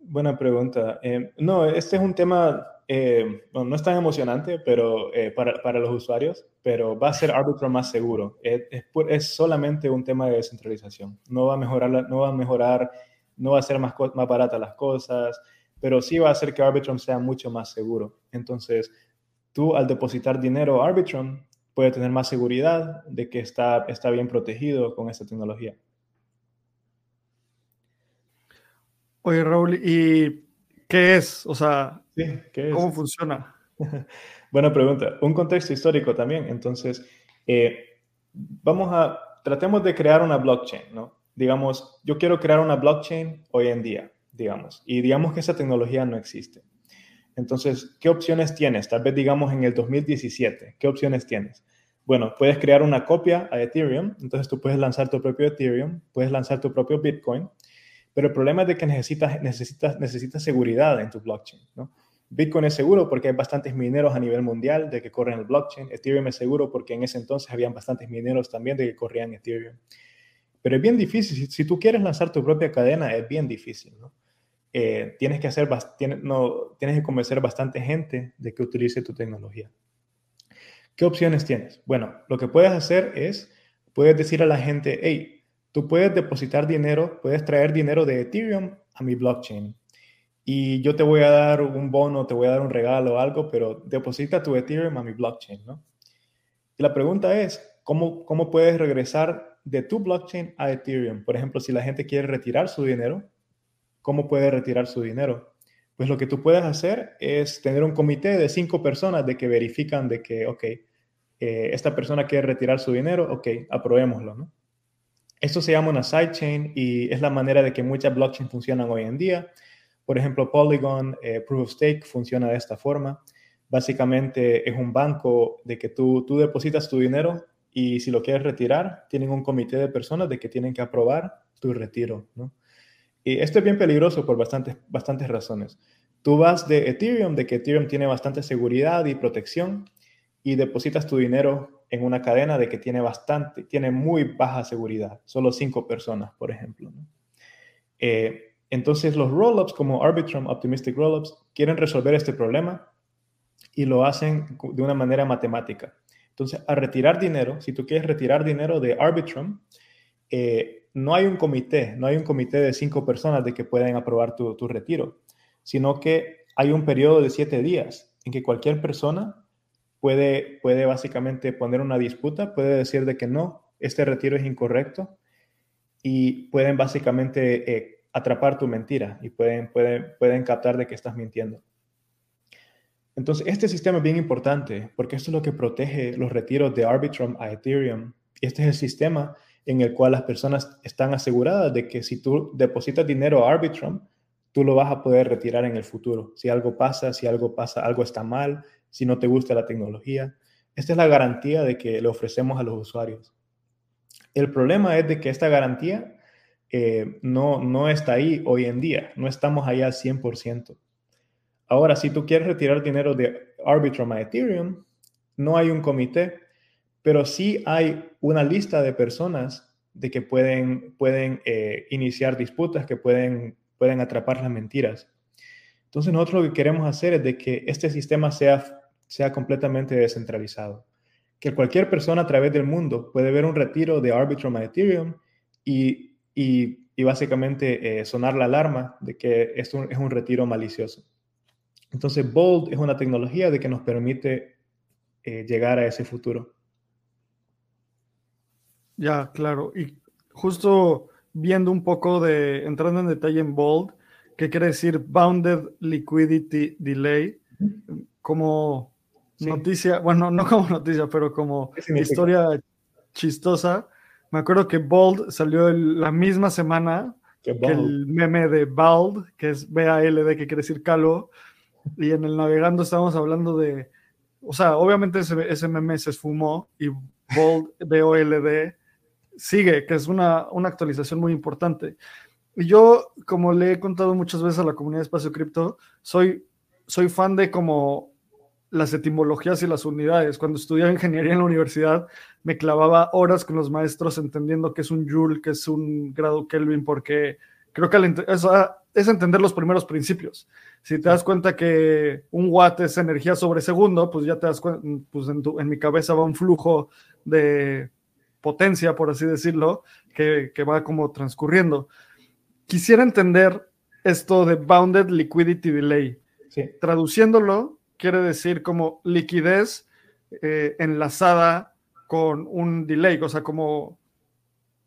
Buena pregunta. Eh, no, este es un tema, eh, no es tan emocionante pero, eh, para, para, los usuarios, pero va a ser Arbitrum más seguro. Es, es, es, solamente un tema de descentralización. No va a mejorar, no va a mejorar, no va a ser más, más barata las cosas, pero sí va a hacer que Arbitrum sea mucho más seguro. Entonces, tú al depositar dinero a Arbitrum, puedes tener más seguridad de que está, está bien protegido con esta tecnología. Oye, Raúl, ¿y qué es? O sea, sí, ¿qué es? ¿cómo funciona? Buena pregunta. Un contexto histórico también. Entonces, eh, vamos a, tratemos de crear una blockchain, ¿no? Digamos, yo quiero crear una blockchain hoy en día, digamos, y digamos que esa tecnología no existe. Entonces, ¿qué opciones tienes? Tal vez digamos en el 2017, ¿qué opciones tienes? Bueno, puedes crear una copia a Ethereum, entonces tú puedes lanzar tu propio Ethereum, puedes lanzar tu propio Bitcoin, pero el problema es de que necesitas, necesitas, necesitas seguridad en tu blockchain, ¿no? Bitcoin es seguro porque hay bastantes mineros a nivel mundial de que corren el blockchain. Ethereum es seguro porque en ese entonces habían bastantes mineros también de que corrían Ethereum. Pero es bien difícil. Si, si tú quieres lanzar tu propia cadena, es bien difícil, ¿no? Eh, tienes, que hacer, tienes, no, tienes que convencer bastante gente de que utilice tu tecnología. ¿Qué opciones tienes? Bueno, lo que puedes hacer es, puedes decir a la gente, hey, Tú puedes depositar dinero, puedes traer dinero de Ethereum a mi blockchain. Y yo te voy a dar un bono, te voy a dar un regalo o algo, pero deposita tu Ethereum a mi blockchain, ¿no? Y la pregunta es, ¿cómo, ¿cómo puedes regresar de tu blockchain a Ethereum? Por ejemplo, si la gente quiere retirar su dinero, ¿cómo puede retirar su dinero? Pues lo que tú puedes hacer es tener un comité de cinco personas de que verifican de que, ok, eh, esta persona quiere retirar su dinero, ok, aprobémoslo, ¿no? Esto se llama una sidechain y es la manera de que muchas blockchains funcionan hoy en día. Por ejemplo, Polygon, eh, Proof of Stake funciona de esta forma. Básicamente es un banco de que tú, tú depositas tu dinero y si lo quieres retirar, tienen un comité de personas de que tienen que aprobar tu retiro. ¿no? Y esto es bien peligroso por bastantes, bastantes razones. Tú vas de Ethereum, de que Ethereum tiene bastante seguridad y protección, y depositas tu dinero en una cadena de que tiene bastante, tiene muy baja seguridad, solo cinco personas, por ejemplo. Eh, entonces los rollups como Arbitrum, Optimistic Rollups, quieren resolver este problema y lo hacen de una manera matemática. Entonces, a retirar dinero, si tú quieres retirar dinero de Arbitrum, eh, no hay un comité, no hay un comité de cinco personas de que pueden aprobar tu, tu retiro, sino que hay un periodo de siete días en que cualquier persona puede, puede básicamente poner una disputa, puede decir de que no, este retiro es incorrecto y pueden básicamente eh, atrapar tu mentira y pueden, pueden, pueden captar de que estás mintiendo. Entonces, este sistema es bien importante porque esto es lo que protege los retiros de Arbitrum a Ethereum. Este es el sistema en el cual las personas están aseguradas de que si tú depositas dinero a Arbitrum, tú lo vas a poder retirar en el futuro. Si algo pasa, si algo pasa, algo está mal, si no te gusta la tecnología. Esta es la garantía de que le ofrecemos a los usuarios. El problema es de que esta garantía eh, no, no está ahí hoy en día, no estamos ahí al 100%. Ahora, si tú quieres retirar dinero de Arbitrum a Ethereum, no hay un comité, pero sí hay una lista de personas de que pueden, pueden eh, iniciar disputas, que pueden, pueden atrapar las mentiras. Entonces nosotros lo que queremos hacer es de que este sistema sea, sea completamente descentralizado. Que cualquier persona a través del mundo puede ver un retiro de Arbitrum a Ethereum y, y, y básicamente eh, sonar la alarma de que esto es un retiro malicioso. Entonces Bold es una tecnología de que nos permite eh, llegar a ese futuro. Ya, claro. Y justo viendo un poco de, entrando en detalle en Bold, ¿Qué quiere decir Bounded Liquidity Delay, noticia, bueno, no como noticia, pero como historia chistosa. Me acuerdo que Bold salió la misma semana que el meme de Bald, que es B-A-L-D, que quiere decir calo, y en el navegando estábamos hablando de, o sea, obviamente ese, ese meme se esfumó y Bold, B-O-L-D, sigue, que es una, una actualización muy importante. Y yo, como le he contado muchas veces a la comunidad de Espacio Cripto, soy, soy fan de como las etimologías y las unidades. Cuando estudiaba ingeniería en la universidad, me clavaba horas con los maestros entendiendo qué es un Joule, qué es un grado Kelvin, porque creo que es entender los primeros principios. Si te das cuenta que un watt es energía sobre segundo, pues ya te das cuenta, pues en, en mi cabeza va un flujo de potencia, por así decirlo, que, que va como transcurriendo. Quisiera entender esto de Bounded Liquidity Delay. Sí. Traduciéndolo, quiere decir como liquidez eh, enlazada con un delay, o sea, como,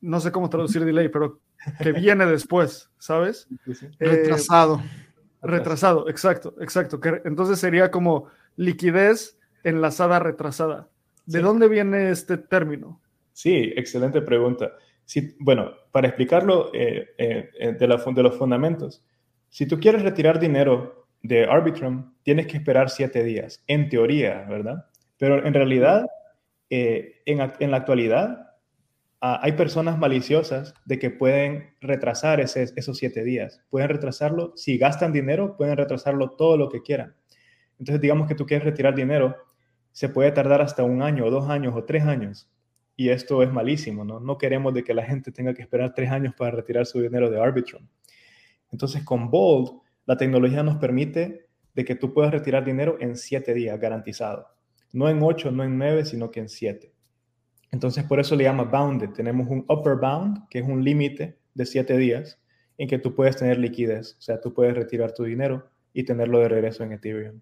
no sé cómo traducir delay, pero que viene después, ¿sabes? Eh, retrasado. retrasado, exacto, exacto. Que, entonces sería como liquidez enlazada retrasada. ¿De Sí. dónde viene este término? Sí, excelente pregunta. Sí, bueno, para explicarlo eh, de, la fun- de los fundamentos, si tú quieres retirar dinero de Arbitrum, tienes que esperar siete días, en teoría, ¿verdad? Pero en realidad, eh, en, la actualidad, ah, hay personas maliciosas de que pueden retrasar esos siete días. Pueden retrasarlo, si gastan dinero, pueden retrasarlo todo lo que quieran. Entonces, digamos que tú quieres retirar dinero, se puede tardar hasta un año, o dos años, o tres años. Y esto es malísimo, ¿no? No queremos de que la gente tenga que esperar tres años para retirar su dinero de Arbitrum. Entonces, con Bold, la tecnología nos permite de que tú puedas retirar dinero en siete días, garantizado. No en ocho, no en nueve, sino que en siete. Entonces, por eso le llama bounded. Tenemos un upper bound, que es un límite de siete días, en que tú puedes tener liquidez. O sea, tú puedes retirar tu dinero y tenerlo de regreso en Ethereum.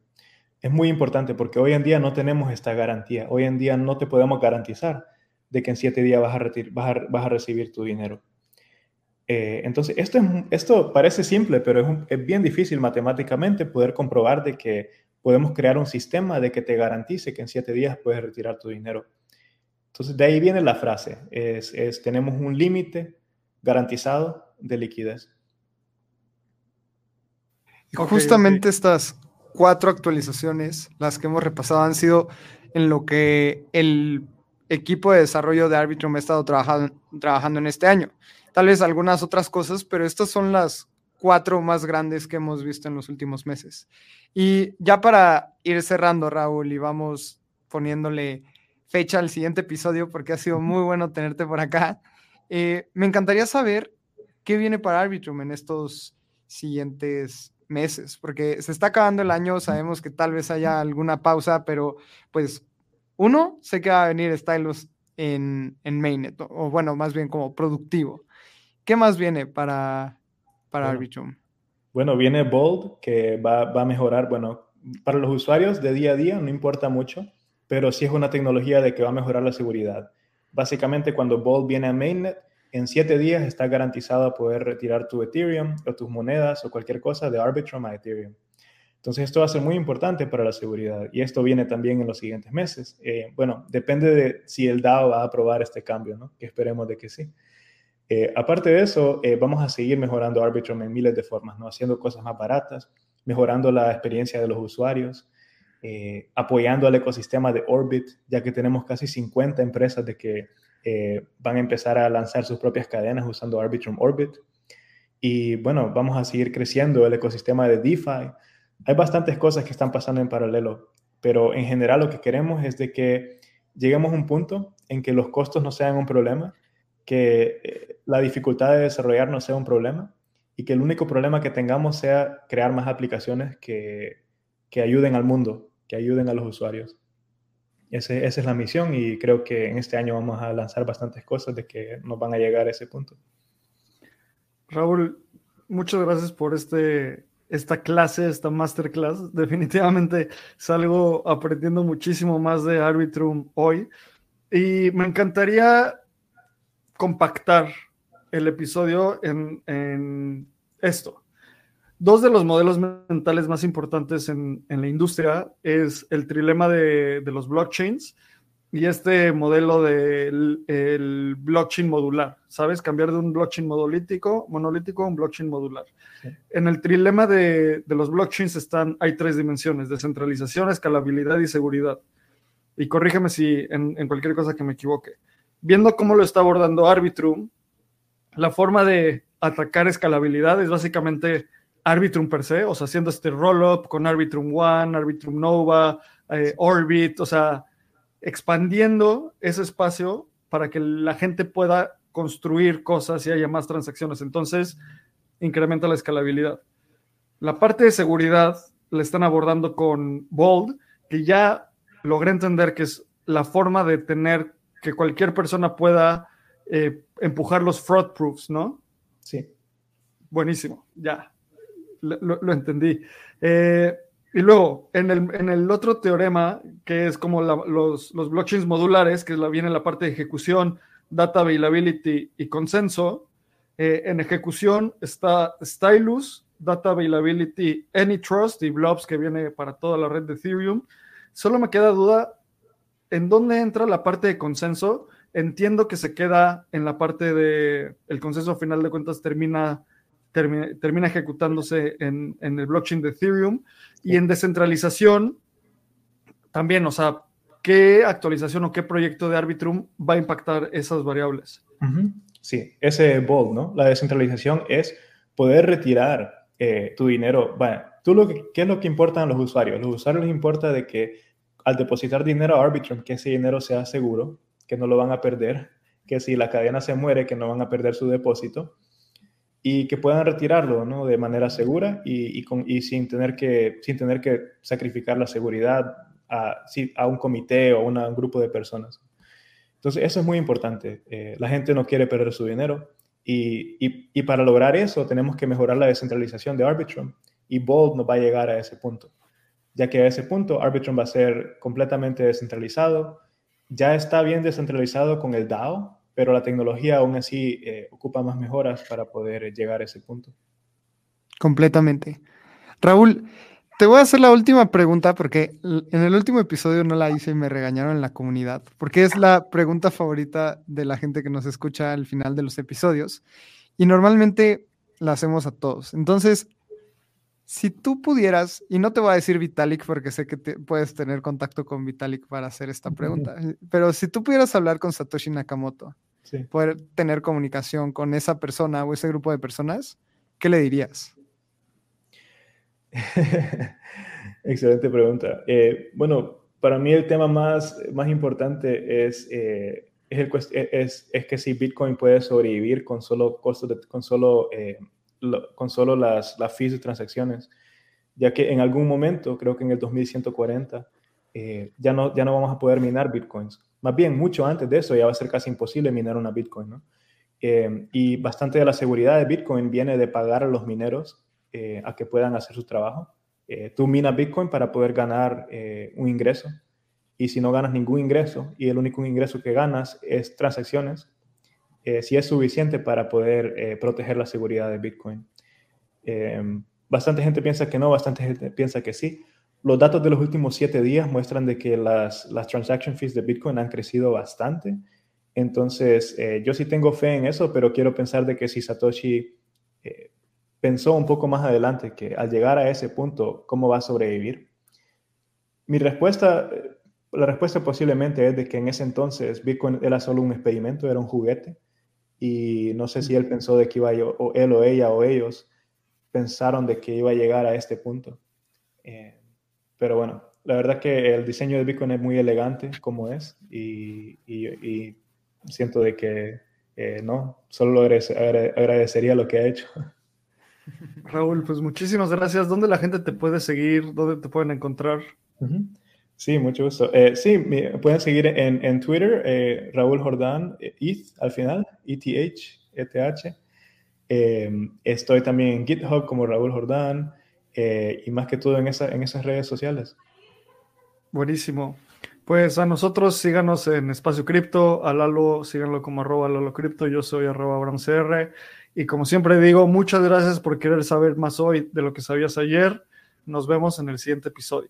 Es muy importante porque hoy en día no tenemos esta garantía. Hoy en día no te podemos garantizar de que en siete días vas a, vas vas a recibir tu dinero. Eh, entonces, esto, es, esto parece simple, pero es, un- es bien difícil matemáticamente poder comprobar de que podemos crear un sistema de que te garantice que en siete días puedes retirar tu dinero. Entonces, de ahí viene la frase, es, es tenemos un límite garantizado de liquidez. Y justamente estas cuatro actualizaciones, las que hemos repasado, han sido en lo que el equipo de desarrollo de Arbitrum ha estado trabajando, trabajando en este año. Tal vez algunas otras cosas, pero estas son las cuatro más grandes que hemos visto en los últimos meses. Y ya para ir cerrando, Raúl, y vamos poniéndole fecha al siguiente episodio, porque ha sido muy bueno tenerte por acá, eh, me encantaría saber qué viene para Arbitrum en estos siguientes meses, porque se está acabando el año, sabemos que tal vez haya alguna pausa, pero pues uno, sé que va a venir Stylus en, en Mainnet, o, o bueno, más bien como productivo. ¿Qué más viene para, para Bueno. Arbitrum? Bueno, viene Bold, que va, va a mejorar, bueno, para los usuarios de día a día no importa mucho, pero sí es una tecnología de que va a mejorar la seguridad. Básicamente, cuando Bold viene a Mainnet, en siete días está garantizado a poder retirar tu Ethereum o tus monedas o cualquier cosa de Arbitrum a Ethereum. Entonces, esto va a ser muy importante para la seguridad y esto viene también en los siguientes meses. Eh, bueno, depende de si el DAO va a aprobar este cambio, ¿no? Que esperemos de que sí. Eh, aparte de eso, eh, vamos a seguir mejorando Arbitrum en miles de formas, ¿no? Haciendo cosas más baratas, mejorando la experiencia de los usuarios, eh, apoyando al ecosistema de Orbit, ya que tenemos casi 50 empresas de que eh, van a empezar a lanzar sus propias cadenas usando Arbitrum Orbit. Y bueno, vamos a seguir creciendo el ecosistema de DeFi. Hay bastantes cosas que están pasando en paralelo, pero en general lo que queremos es de que lleguemos a un punto en que los costos no sean un problema, que eh, la dificultad de desarrollar no sea un problema y que el único problema que tengamos sea crear más aplicaciones que, que ayuden al mundo, que ayuden a los usuarios. Ese, esa es la misión y creo que en este año vamos a lanzar bastantes cosas de que nos van a llegar a ese punto. Raúl, muchas gracias por este, esta clase, esta masterclass. Definitivamente salgo aprendiendo muchísimo más de Arbitrum hoy y me encantaría compactar el episodio en, en esto. Dos de los modelos mentales más importantes en, en la industria es el trilema de, de, los blockchains y este modelo del el blockchain modular, ¿sabes? Cambiar de un blockchain monolítico, monolítico a un blockchain modular. Sí. En el trilema de, de, los blockchains están, hay tres dimensiones, descentralización, escalabilidad y seguridad. Y corrígeme si en, en cualquier cosa que me equivoque. viendo cómo lo está abordando Arbitrum, la forma de atacar escalabilidad es básicamente Arbitrum per se, o sea, haciendo este roll-up con Arbitrum One, Arbitrum Nova, eh, Orbit, o sea, expandiendo ese espacio para que la gente pueda construir cosas y haya más transacciones. Entonces, incrementa la escalabilidad. La parte de seguridad la están abordando con Bold, que ya logré entender que es la forma de tener que cualquier persona pueda eh, empujar los fraud proofs, ¿no? Sí. Buenísimo, ya, lo, entendí. Eh, y luego, en el, en el, otro teorema, que es como los, los, blockchains modulares, que viene la parte de ejecución, data availability y consenso, eh, en ejecución está Stylus, data availability, AnyTrust y blobs que viene para toda la red de Ethereum. Solo me queda duda, ¿en dónde entra la parte de consenso? Entiendo que se queda en la parte de el consenso, a final de cuentas, termina, termina, ejecutándose en, en, el blockchain de Ethereum. Y en descentralización, también, o sea, ¿qué actualización o qué proyecto de Arbitrum va a impactar esas variables? Sí, ese bold, ¿no? La descentralización es poder retirar eh, tu dinero. Bueno, tú lo que, ¿qué es lo que importa a los usuarios? A los usuarios les importa de que al depositar dinero a Arbitrum, que ese dinero sea seguro, que no lo van a perder, que si la cadena se muere, que no van a perder su depósito y que puedan retirarlo ¿no? de manera segura y, y, sin, tener que, sin tener que sacrificar la seguridad a, a un comité o a un grupo de personas. Entonces, eso es muy importante. Eh, la gente no quiere perder su dinero y, y, para lograr eso tenemos que mejorar la descentralización de Arbitrum y Bold no va a llegar a ese punto, ya que a ese punto Arbitrum va a ser completamente descentralizado, ya está bien descentralizado con el DAO, pero la tecnología aún así eh, ocupa más mejoras para poder llegar a ese punto. Completamente. Raúl, te voy a hacer la última pregunta porque en el último episodio no la hice y me regañaron en la comunidad, porque es la pregunta favorita de la gente que nos escucha al final de los episodios y normalmente la hacemos a todos. Entonces, si tú pudieras, y no te voy a decir Vitalik porque sé que puedes tener contacto con Vitalik para hacer esta pregunta, pero si tú pudieras hablar con Satoshi Nakamoto, poder tener comunicación con esa persona o ese grupo de personas, ¿qué le dirías? Excelente pregunta. Eh, bueno, para mí el tema más, más importante es, eh, es, el, es, es, que si Bitcoin puede sobrevivir con solo costos, de, con solo eh, con solo las, las fees de transacciones, ya que en algún momento, creo que en el 2140, eh, ya, no, ya no vamos a poder minar bitcoins. Más bien, mucho antes de eso ya va a ser casi imposible minar una bitcoin, ¿no? Eh, y bastante de la seguridad de bitcoin viene de pagar a los mineros eh, a que puedan hacer su trabajo. tú minas bitcoin para poder ganar un ingreso y si no ganas ningún ingreso y el único ingreso que ganas es transacciones, eh, si es suficiente para poder eh, proteger la seguridad de Bitcoin. Eh, bastante gente piensa que no, bastante gente piensa que sí. Los datos de los últimos siete días muestran de que las, las transaction fees de Bitcoin han crecido bastante. Entonces, yo sí tengo fe en eso, pero quiero pensar de que si Satoshi pensó un poco más adelante que al llegar a ese punto, ¿cómo va a sobrevivir? Mi respuesta, la respuesta posiblemente es de que en ese entonces Bitcoin era solo un experimento, era un juguete y no sé si él pensó de que iba a, o él o ella o ellos pensaron de que iba a llegar a este punto. Eh, pero bueno, la verdad que el diseño de Bitcoin es muy elegante como es y, y, siento de que eh, no, solo agradecería lo que ha hecho. Raúl, pues muchísimas gracias. ¿Dónde la gente te puede seguir? ¿Dónde te pueden encontrar? Sí, mucho gusto. Eh, sí, me pueden seguir en, en Twitter, eh, Raúl Jordán, ETH eh, al final, ETH, ETH. estoy también en GitHub como Raúl Jordán y más que todo en, esa, en esas redes sociales. Buenísimo. Pues a nosotros síganos en Espacio Cripto, a Lalo síganlo como arroba Lalo Cripto, yo soy arroba AbramCR y como siempre digo, muchas gracias por querer saber más hoy de lo que sabías ayer. Nos vemos en el siguiente episodio.